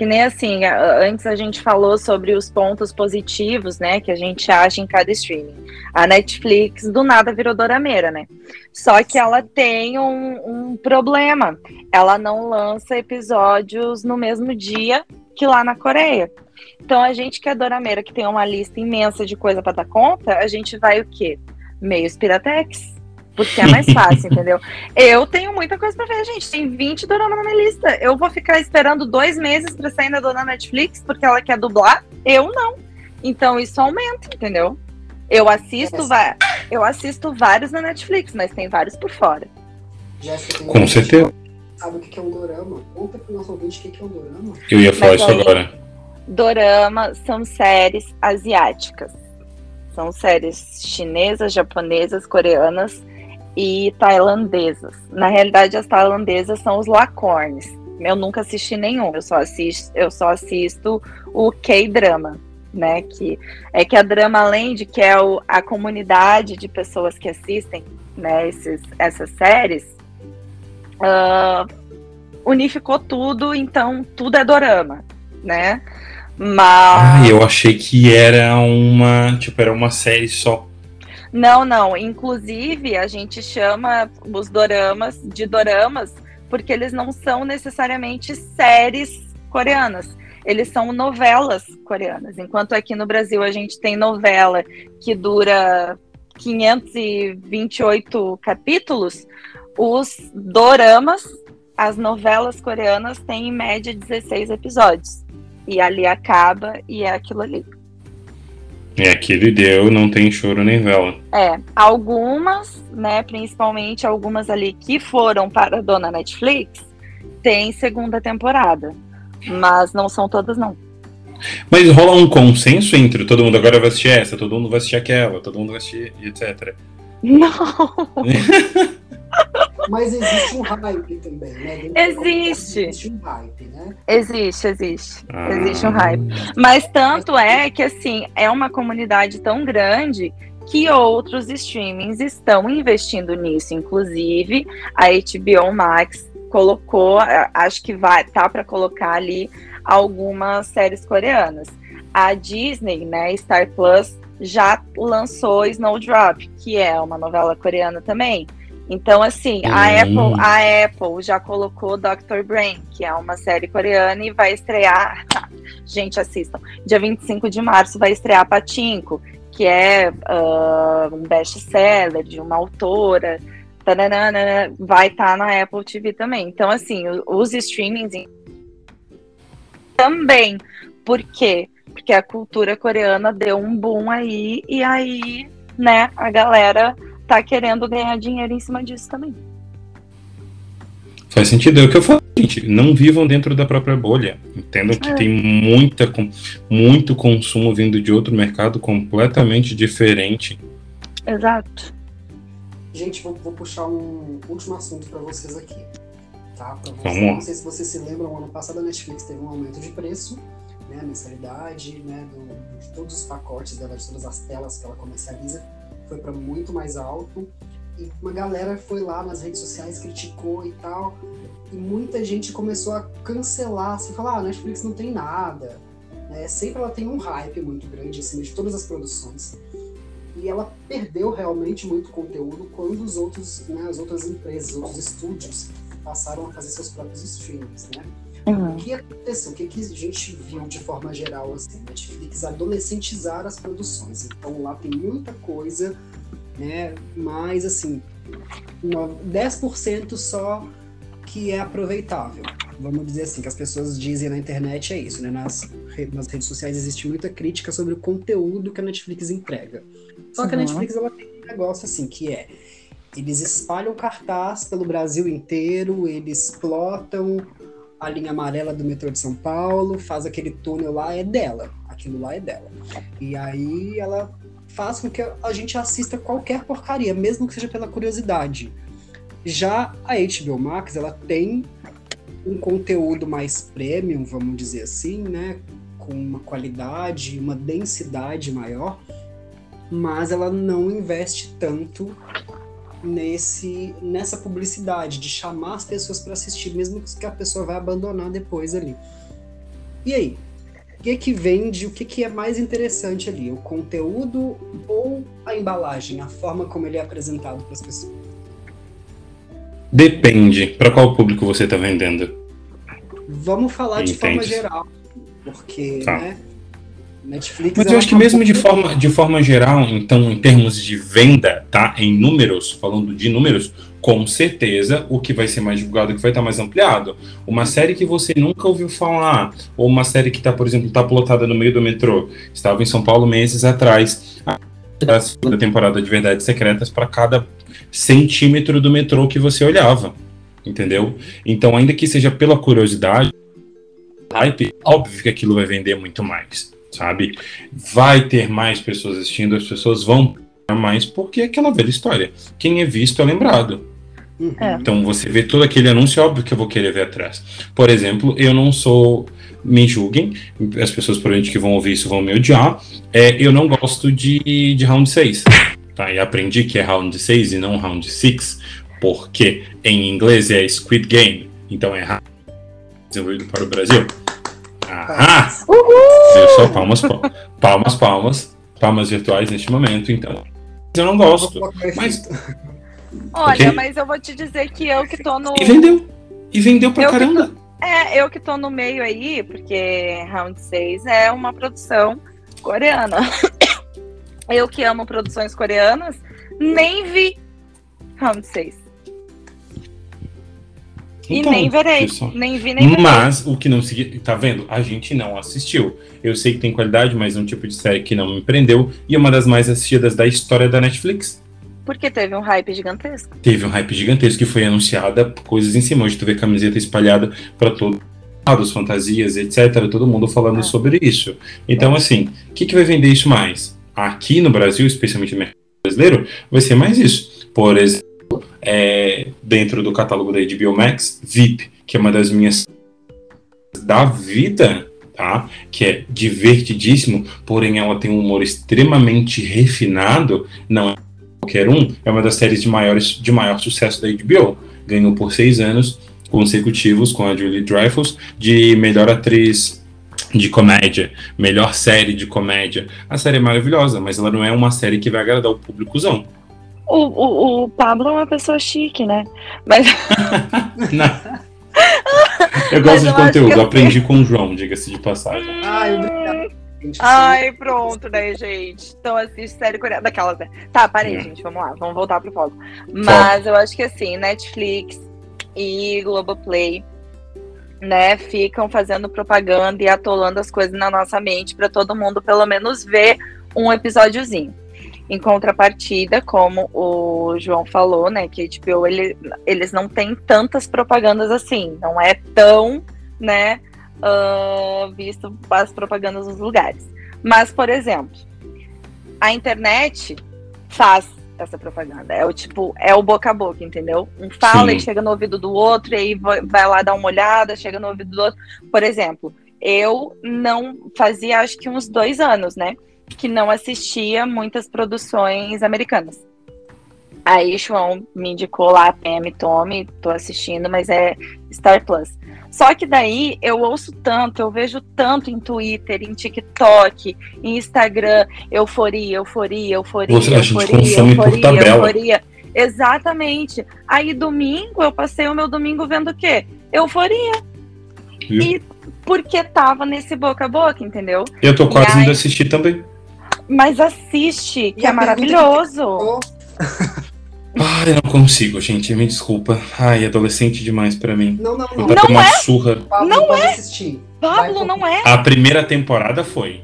Que nem assim, antes a gente falou sobre os pontos positivos, né, que a gente acha em cada streaming. A Netflix do nada virou dorameira, né? Só que ela tem um, um problema. Ela não lança episódios no mesmo dia que lá na Coreia. Então a gente que é dorameira, que tem uma lista imensa de coisa para dar conta, a gente vai o quê? Meios piratex. Porque é mais fácil, entendeu? Eu tenho muita coisa pra ver, gente. Tem 20 doramas na minha lista. Eu vou ficar esperando dois meses pra sair na dona Netflix porque ela quer dublar? Eu não. Então isso aumenta, entendeu? Eu assisto, É. va- eu assisto vários na Netflix, mas tem vários por fora. Jéssica, Com certeza. Sabe o que é um dorama? Conta pro nosso ouvinte o que que é um dorama. Eu ia falar Mas isso aí- agora. Dorama são séries asiáticas. São séries chinesas, japonesas, coreanas e tailandesas. Na realidade, as tailandesas são os lacornes. Eu nunca assisti nenhum, eu só assisto, eu só assisto o K-drama, né? Que é que a Drama Land, que é o- a comunidade de pessoas que assistem, né, esses, essas séries, ah, unificou tudo, então tudo é dorama, né? Mas Ah, eu achei que era uma. Tipo, era uma série só. Não, não. Inclusive, a gente chama os doramas de doramas porque eles não são necessariamente séries coreanas. Eles são novelas coreanas. Enquanto aqui no Brasil a gente tem novela que dura 528 capítulos, os doramas, as novelas coreanas, têm em média 16 episódios. E ali acaba e é aquilo ali. É aquilo e deu, não tem choro nem vela. É, algumas, né, principalmente algumas ali que foram para a dona Netflix, tem segunda temporada. Mas não são todas, não. Mas rola um consenso entre todo mundo agora vai assistir essa, todo mundo vai assistir aquela, todo mundo vai assistir, etc. Não, Mas existe um hype também, né? Existe. Existe um hype, né? Existe, existe. Ah. Existe um hype. Mas tanto é que, assim, é uma comunidade tão grande que outros streamings estão investindo nisso. Inclusive, a HBO Max colocou, acho que vai, tá para colocar ali algumas séries coreanas. A Disney, né, Star Plus, já lançou Snowdrop, que é uma novela coreana também. Então, assim, a Hum. Apple, a Apple já colocou Dr. Brain, que é uma série coreana, e vai estrear. Gente, assistam. Dia 25 de março vai estrear Patinco, que é ah, um best-seller de uma autora. Tananana, vai estar na Apple TV também. Então, assim, os streamings também. Por quê? Porque a cultura coreana deu um boom aí, e aí, né, a galera tá querendo ganhar dinheiro em cima disso também. Faz sentido, é o que eu falo, gente. Não vivam dentro da própria bolha. Entendam que É. tem muita, com- muito consumo vindo de outro mercado completamente diferente. Exato. Gente, vou, vou puxar um último assunto para vocês aqui. Tá? Pra vocês. Vamos. Não sei se vocês se lembram, ano passado a Netflix teve um aumento de preço, né? A mensalidade, né? do- de todos os pacotes dela, de todas as telas que ela comercializa, foi para muito mais alto. E uma galera foi lá nas redes sociais, criticou e tal. E muita gente começou a cancelar, assim, falar, ah, Netflix não tem nada. Né? Sempre ela tem um hype muito grande acima de todas as produções. E ela perdeu realmente muito conteúdo quando os outros, né, as outras empresas, outros estúdios passaram a fazer seus próprios streamings, né? O que aconteceu? O que, que a gente viu de forma geral assim? Netflix adolescentizar as produções. Então lá tem muita coisa, né? Mas assim, no- 10% só que é aproveitável. Vamos dizer assim, que as pessoas dizem na internet é isso, né? Nas, nas redes sociais existe muita crítica sobre o conteúdo que a Netflix entrega. Só que a Uhum. Netflix ela tem um negócio assim, que é eles espalham cartaz pelo Brasil inteiro, eles plotam a linha amarela do metrô de São Paulo, faz aquele túnel lá, é dela. Aquilo lá é dela. E aí ela faz com que a gente assista qualquer porcaria, mesmo que seja pela curiosidade. Já a HBO Max, ela tem um conteúdo mais premium, vamos dizer assim, né? Com uma qualidade, uma densidade maior, mas ela não investe tanto nesse nessa publicidade de chamar as pessoas para assistir, mesmo que a pessoa vai abandonar depois ali. E aí? O que que vende? O que que é mais interessante ali? O conteúdo ou a embalagem, a forma como ele é apresentado para as pessoas? Depende para qual público você está vendendo. Vamos falar de forma geral, porque, Tá. né? Netflix. Mas eu ela acho que mesmo de forma, de forma geral, então, em termos de venda, tá? Em números, falando de números, com certeza o que vai ser mais divulgado, o que vai estar mais ampliado. Uma série que você nunca ouviu falar, ou uma série que está, por exemplo, está plotada no meio do metrô. Estava em São Paulo meses atrás. A segunda temporada de Verdades Secretas para cada centímetro do metrô que você olhava. Entendeu? Então, ainda que seja pela curiosidade, hype, óbvio que aquilo vai vender muito mais, sabe? Vai ter mais pessoas assistindo, as pessoas vão mais, porque é aquela velha história. Quem é visto é lembrado. Uhum. É. Então você vê todo aquele anúncio, é óbvio que eu vou querer ver atrás. Por exemplo, eu não sou. Me julguem, as pessoas provavelmente que vão ouvir isso vão me odiar. É, eu não gosto de, de round 6. Tá? E aprendi que é round 6 e não round 6, porque em inglês é Squid Game. Então é desenvolvido para o Brasil. Ahá! Viu só palmas, pal- palmas, palmas, palmas virtuais neste momento, então. Eu não gosto. Mas. Olha, Ok. mas eu vou te dizer que eu que tô no. E vendeu. E vendeu pra Eu caramba. É, eu que tô no meio aí, porque Round 6 é uma produção coreana. Eu que amo produções coreanas, nem vi Round 6. E Então, nem verei. só? Nem vi, nem verei. Mas o que não segui, tá vendo? A gente não assistiu. Eu sei que tem qualidade, mas é um tipo de série que não me prendeu e é uma das mais assistidas da história da Netflix. Porque teve um hype gigantesco. Teve um hype gigantesco que foi anunciada, coisas em cima. Hoje tu vê camiseta espalhada para todo lados, fantasias, etc. Todo mundo falando É. sobre isso. Então, assim, o que, que vai vender isso mais? Aqui no Brasil, especialmente no mercado brasileiro, vai ser mais isso. Por exemplo, é, dentro do catálogo da HBO Max, VIP, que é uma das minhas da vida, tá? Que é divertidíssimo, porém ela tem um humor extremamente refinado, não é qualquer um, é uma das séries de, maiores, de maior sucesso da HBO. Ganhou por seis anos consecutivos com a Julie Dreyfus de melhor atriz de comédia, melhor série de comédia. A série é maravilhosa, mas ela não é uma série que vai agradar o públicozão. O, o, o Pablo é uma pessoa chique, né? Mas. Não. Eu gosto de conteúdo, eu aprendi com o João, diga-se de passagem. Ai, obrigado. Ai, pronto, né, gente? Então assiste série coreana daquelas, né? Tá, parei, Hum. gente, vamos lá, vamos voltar pro foco. Mas eu acho que assim, Netflix e Globoplay, né, ficam fazendo propaganda e atolando as coisas na nossa mente pra todo mundo pelo menos ver um episódiozinho. Em contrapartida, como o João falou, né, que a HBO, ele, eles não têm tantas propagandas assim, não é tão, né, ah, visto as propagandas nos lugares. Mas, por exemplo, a internet faz essa propaganda. É o tipo, é o boca a boca, entendeu? Um fala Sim. e chega no ouvido do outro, e aí vai lá dar uma olhada, chega no ouvido do outro. Por exemplo, eu não fazia acho que uns dois anos, né? Que não assistia muitas produções americanas. Aí João me indicou lá PM Tome, tô assistindo, mas é Star Plus. Só que daí eu ouço tanto, eu vejo tanto em Twitter, em TikTok, em Instagram, euforia, euforia, euforia, a gente euforia, consome por euforia, tabela. euforia. Exatamente. Aí domingo eu passei o meu domingo vendo o quê? Euforia. Viu? E porque tava nesse boca a boca, entendeu? Eu tô quase E aí- indo assistir também. Mas assiste, que E é que maravilhoso. Oh, Ai, eu não consigo, gente. Me desculpa. Ai, adolescente demais pra mim. não, não, Vou não. dar uma surra. Pablo Não pode assistir. Pablo, Vai, não é? A primeira temporada foi.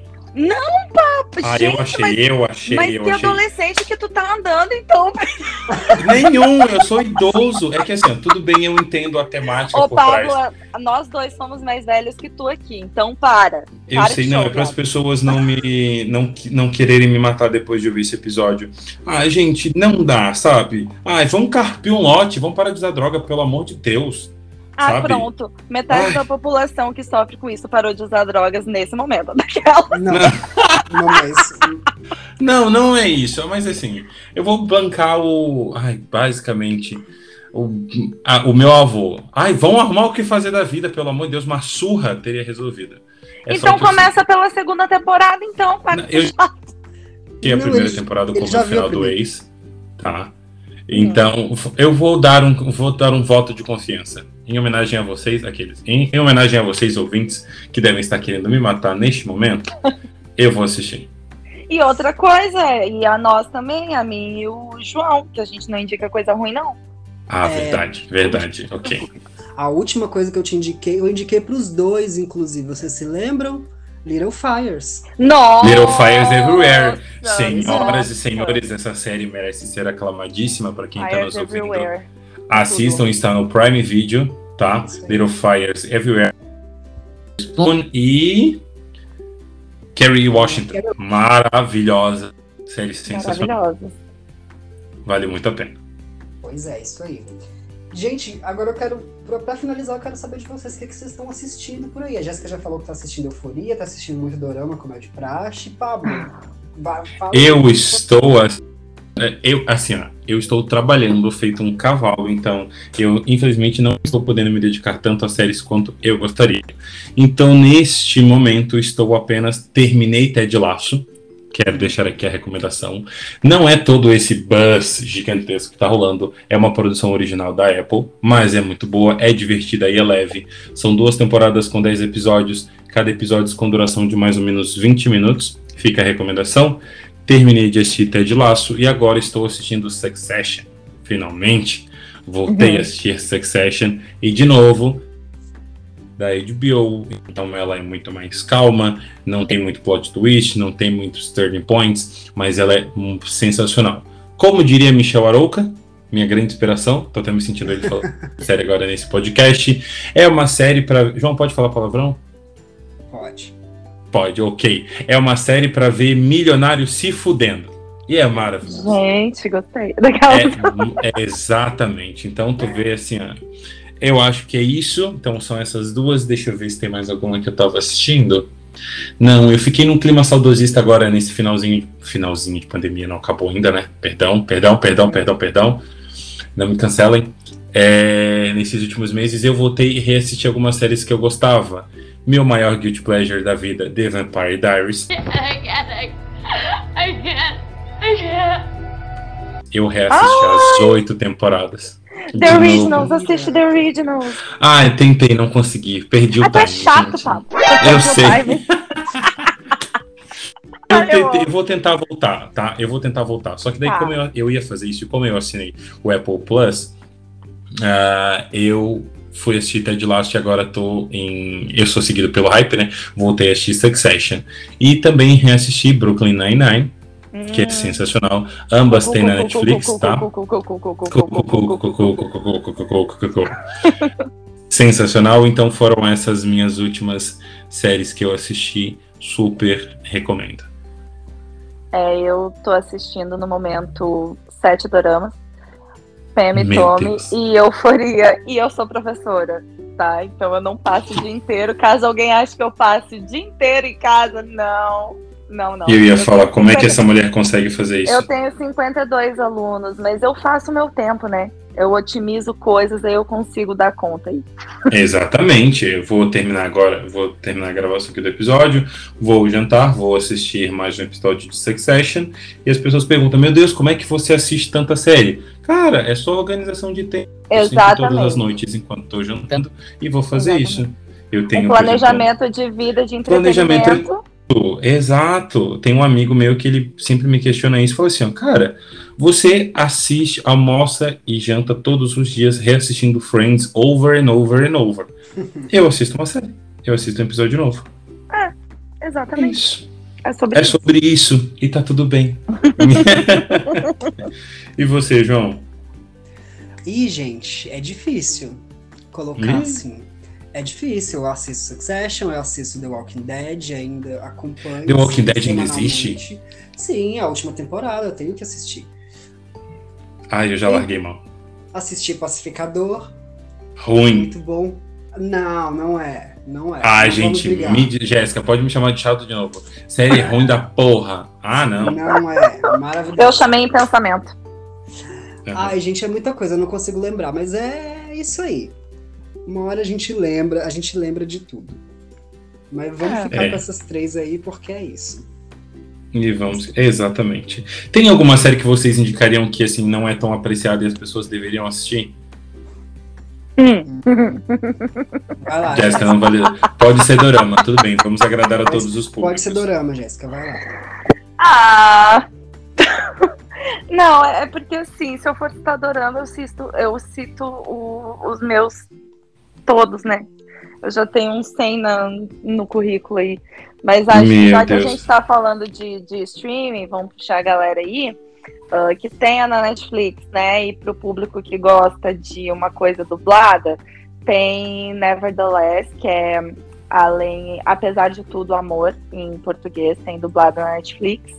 Ah, eu achei, mas, eu achei, mas eu que achei. adolescente que tu tá andando, então. Nenhum, eu sou idoso. É que assim, tudo bem, eu entendo a temática Ô, por trás. Pablo, nós dois somos mais velhos que tu aqui, então para. Eu para sei, não, é para as Pablo. pessoas não me não, não quererem me matar depois de ouvir esse episódio. Ah, gente, não dá, sabe? Ai, vamos carpir um lote, vamos parar de usar droga, pelo amor de Deus. Ah, sabe? pronto. Metade Ai. da população que sofre com isso parou de usar drogas nesse momento. Daquela. Não, não, mas. Não, não é isso, mas assim, eu vou bancar o. Ai, basicamente. O, a- o meu avô. Ai, vão arrumar o que fazer da vida, pelo amor de Deus, uma surra teria resolvido. É então o começa pela segunda temporada, então. para eu- que a Não, primeira temporada como viu final a do ex, tá? Então, eu vou dar um vou dar um voto de confiança em homenagem a vocês, aqueles, em, em homenagem a vocês ouvintes que devem estar querendo me matar neste momento. Eu vou assistir. E outra coisa, e a nós também, a mim e o João, que a gente não indica coisa ruim, não. Ah, É. verdade, verdade. OK. A última coisa que eu te indiquei, eu indiquei pros dois, inclusive. Vocês se lembram? Little Fires. Nossa! Little Fires Everywhere. Senhoras nossa. e senhores, essa série merece ser aclamadíssima para quem está nos ouvindo. Assistam, está no Prime Video, tá? Little Fires Everywhere. Spoon e Kerry Washington. Maravilhosa. Série sensacional. Maravilhosa. Vale muito a pena. Pois é, isso aí. Gente, agora eu quero, pra, pra finalizar, eu quero saber de vocês o que, que vocês estão assistindo por aí. A Jéssica já falou que tá assistindo Euforia, tá assistindo muito Dorama, como é de praxe. Pablo, fala- Eu estou. ass- é, Eu, assim, ó, eu estou trabalhando feito um cavalo, então eu infelizmente não estou podendo me dedicar tanto a séries quanto eu gostaria. Então, neste momento, estou apenas terminei Ted Laço. Quero deixar aqui a recomendação. Não é todo esse buzz gigantesco que tá rolando. É uma produção original da Apple, mas é muito boa, é divertida e é leve. São duas temporadas com 10 episódios, cada episódio com duração de mais ou menos 20 minutos. Fica a recomendação. Terminei de assistir Ted Laço e agora estou assistindo Succession. Finalmente, voltei Uhum. a assistir Succession e de novo da HBO, então ela é muito mais calma, não tem muito plot twist, não tem muitos turning points, mas ela é hum, sensacional. Como diria Michel Arouca, minha grande inspiração, tô até me sentindo ele falando série agora nesse podcast, é uma série para João pode falar palavrão? Pode. Pode, ok. É uma série para ver milionário se fudendo. E é maravilhoso. Gente, gostei. Daquela... É, é exatamente. Então tu vê assim, ó, eu acho que é isso. Então são essas duas. Deixa eu ver se tem mais alguma que eu tava assistindo. Não, eu fiquei num clima saudosista agora nesse finalzinho, finalzinho de pandemia, não acabou ainda, né? Perdão, perdão, perdão, perdão, perdão. Não me cancelem. É, nesses últimos meses eu voltei e reassisti algumas séries que eu gostava. Meu maior guilty pleasure da vida, The Vampire Diaries. Eu reassisti as oito temporadas. The. Originals, assiste The Originals. Ah, eu tentei, não consegui. Perdi o Ah, tu é time. chato, gente. papo. Eu sei. Eu, Ah, eu tentei- eu vou tentar voltar, tá? Eu vou tentar voltar. Só que daí, Tá. como eu, eu ia fazer isso, e como eu assinei o Apple Plus, ah, eu fui assistir Ted Lasso e agora tô em. Eu sou seguido pelo hype, né? Voltei a assistir Succession. E também reassisti Brooklyn Nine-Nine, que é sensacional. Ambas tem na Netflix, tá? Sensacional, então foram essas minhas últimas séries que eu assisti, super recomendo. É, eu tô assistindo no momento sete doramas. Pam e Meu Tommy Deus. e Euforia. E eu sou professora, tá? Então eu não passo o dia inteiro. Caso alguém ache que eu passe o dia inteiro em casa, não. Não, não. E eu ia Eu falar, como é que 50 essa mulher consegue fazer isso? Eu tenho 52 alunos, mas eu faço o meu tempo, né? Eu otimizo coisas, aí eu consigo dar conta aí. Exatamente. Eu vou terminar agora, vou terminar a gravação aqui do episódio, vou jantar, vou assistir mais um episódio de Succession, e as pessoas perguntam, meu Deus, como é que você assiste tanta série? Cara, é só organização de tempo. Eu sento todas as Exatamente. noites enquanto estou jantando e vou fazer Exatamente. isso. Eu tenho Um exemplo, planejamento de vida, de Planejamento- entretenimento. Exato. Tem um amigo meu que ele sempre me questiona isso. Falou assim, cara, você assiste, almoça e janta todos os dias reassistindo Friends over and over and over. Eu assisto uma série. Eu assisto um episódio novo. É Exatamente. isso. É sobre É isso. sobre isso. E tá tudo bem. e você, João? E, gente, é difícil colocar Hum. assim. É difícil. Eu assisto Succession, eu assisto The Walking Dead, ainda acompanho. The Walking Dead ainda existe? Sim, a última temporada, eu tenho que assistir. Ai, eu já larguei mão. Assisti Pacificador, Ruim. muito bom. Não, não é. Não é. Ai, Não gente, me, Jéssica, pode me chamar de chato de novo. Série ruim da porra. Ah, não. Não é. Maravilhoso. Eu chamei em pensamento. Ai, gente, é muita coisa, eu não consigo lembrar, mas é isso aí. Uma hora a gente lembra, a gente lembra de tudo. Mas vamos É. ficar É. com essas três aí, porque é isso. E vamos. Exatamente. Tem alguma série que vocês indicariam que assim não é tão apreciada e as pessoas deveriam assistir? Hum. Vai lá. Jéssica, não vale. Pode ser dorama, tudo bem. Vamos agradar a todos os públicos. Pode ser dorama, Jéssica, vai lá. Ah! Não, é porque assim, se eu for citar dorama, eu cito, eu cito o- os meus todos, né? Eu já tenho uns 100 na, no currículo aí. Mas acho que já que Deus. a gente tá falando de, de streaming, vamos puxar a galera aí, ah, que tenha na Netflix, né? E pro público que gosta de uma coisa dublada, tem Nevertheless, que é além, apesar de tudo, amor em português, tem dublado na Netflix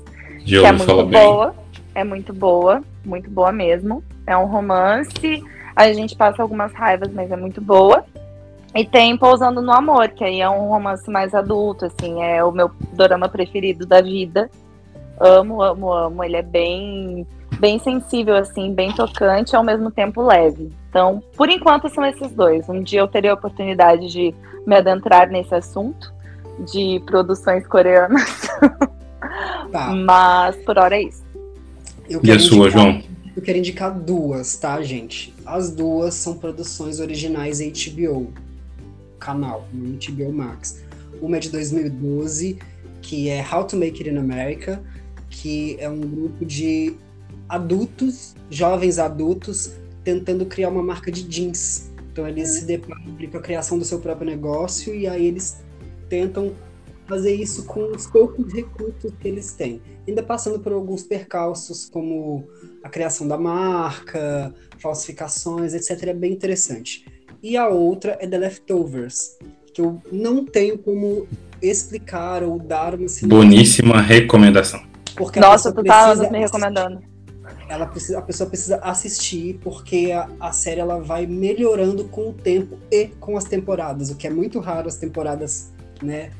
Já que é muito falar bem. boa. É muito boa, muito boa mesmo. É um romance. A gente passa algumas raivas, mas é muito boa. E tem Pousando no Amor, que aí é um romance mais adulto, assim, é o meu dorama preferido da vida. Amo, amo, amo. Ele é bem, bem sensível, assim, bem tocante, ao mesmo tempo leve. Então, por enquanto, são esses dois. Um dia eu teria a oportunidade de me adentrar nesse assunto de produções coreanas, Tá. mas por hora é isso. Eu E a quero sua, indicar- João? Eu quero indicar duas, tá, gente? As duas são produções originais HBO, canal, no HBO Max. Uma é de 2012, que é How to Make It in America, que é um grupo de adultos, jovens adultos, tentando criar uma marca de jeans. Então eles se deparam com a criação do seu próprio negócio e aí eles tentam fazer isso com os poucos recursos que eles têm. Ainda passando por alguns percalços, como a criação da marca, falsificações, etc. É bem interessante. E a outra é The Leftovers, que eu não tenho como explicar ou dar uma sinopse. Boníssima recomendação. Porque a Nossa, tu tá me recomendando. Ela precisa, a pessoa precisa assistir porque a, a série ela vai melhorando com o tempo e com as temporadas, o que é muito raro as temporadas, né,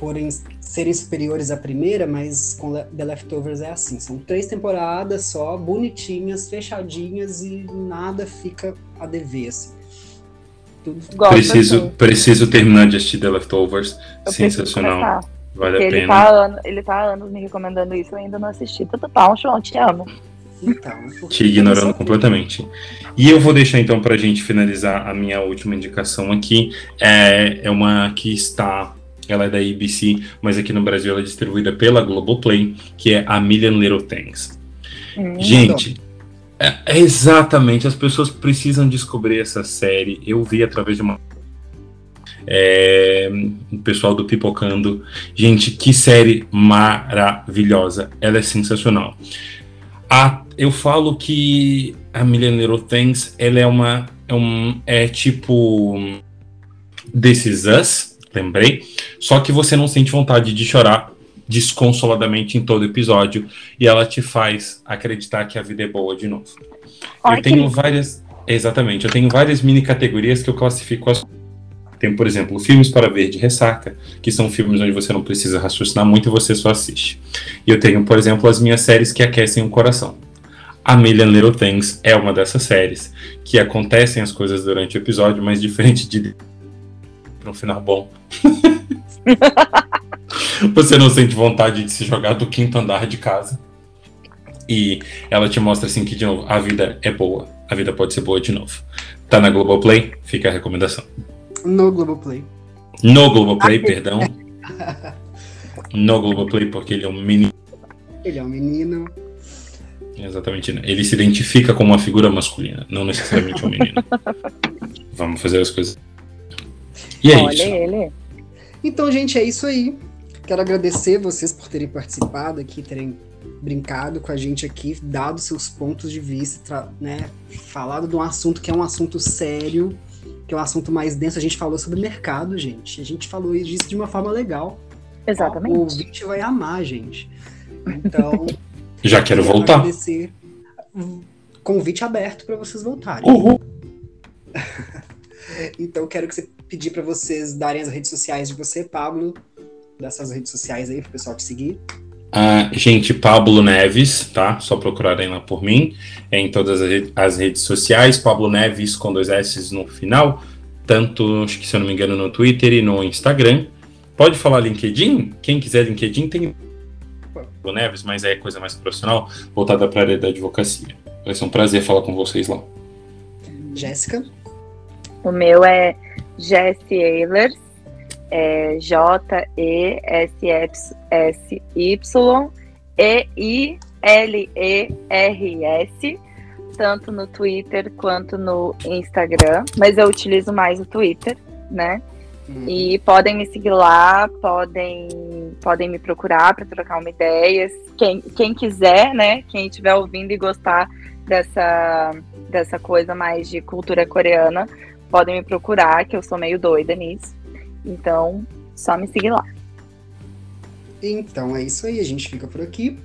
forem serem superiores à primeira, mas com The Leftovers é assim, são três temporadas só, bonitinhas, fechadinhas e nada fica a dever, assim. Gosto Preciso, assim. preciso terminar de assistir The Leftovers. Eu Sensacional. Vale porque a ele pena. tá, há ano- ele tá há anos me recomendando isso, eu ainda não assisti. Tudo bom, João, te amo. então, porque Te ignorando completamente. E eu vou deixar então pra gente finalizar a minha última indicação aqui. É, é uma que está. Ela é da ABC, mas aqui no Brasil ela é distribuída pela Globoplay, que é A Million Little Things. Hum. Gente, é, é exatamente, as pessoas precisam descobrir essa série. Eu vi através de uma. É, o pessoal do Pipocando. Gente, que série maravilhosa. Ela é sensacional. A, eu falo que a Million Things, ela é uma. É, um, é tipo. This Is Us, lembrei. Só que você não sente vontade de chorar desconsoladamente em todo episódio. E ela te faz acreditar que a vida é boa de novo. Ai, eu tenho que- várias. Exatamente, eu tenho várias mini categorias que eu classifico as. Tem, por exemplo, filmes para ver de ressaca, que são filmes onde você não precisa raciocinar muito e você só assiste. E eu tenho, por exemplo, as minhas séries que aquecem o coração. A Million Little Things é uma dessas séries, que acontecem as coisas durante o episódio, mas diferente de no final bom. você não sente vontade de se jogar do quinto andar de casa. E ela te mostra assim que, de novo, a vida é boa. A vida pode ser boa de novo. Tá na Globoplay? Fica a recomendação. no Globoplay. No Globoplay, perdão. No Globoplay, porque ele é um menino. Ele é um menino. Exatamente. né? Ele se identifica como uma figura masculina, não necessariamente um menino. Vamos fazer as coisas. E é Olha isso. ele. Então, gente, é isso aí. Quero agradecer vocês por terem participado aqui, terem brincado com a gente aqui, dado seus pontos de vista, né? Falado de um assunto que é um assunto sério, que é um assunto mais denso. A gente falou sobre mercado, gente. A gente falou disso de uma forma legal. O Exatamente. ouvinte vai amar, gente. Então, Já quero quero voltar. agradecer. Convite aberto para vocês voltarem. Uhul. Então, quero que você pedir para vocês darem as redes sociais de você, Pablo. Dessas redes sociais aí pro pessoal te seguir. Ah, gente, Pablo Neves, tá? Só procurarem lá por mim. É em todas as re- as redes sociais. Pablo Neves com dois S no final. Tanto, acho que se eu não me engano, no Twitter e no Instagram. Pode falar LinkedIn? Quem quiser LinkedIn tem Pablo Neves, mas é coisa mais profissional, voltada para a área da advocacia. Vai ser um prazer falar com vocês lá. Jéssica. O meu é Jessie Ehlers, é J-E-S-S-Y-E-I-L-E-R-S, tanto no Twitter quanto no Instagram, mas eu utilizo mais o Twitter, né? Hum. E podem me seguir lá, podem, podem me procurar para trocar uma ideia. Quem, quem quiser, né? Quem estiver ouvindo e gostar dessa, dessa coisa mais de cultura coreana, podem me procurar, que eu sou meio doida nisso. Então, só me seguir lá. Então é isso aí, a gente fica por aqui.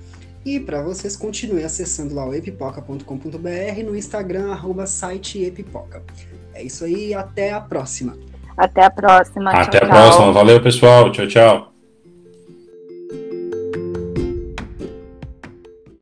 E para vocês continuem acessando lá o epipoca.com.br no Instagram, arroba site epipoca. É isso aí, até a próxima. Até a próxima. Até tchau, a tchau. próxima. Valeu, pessoal. Tchau, tchau.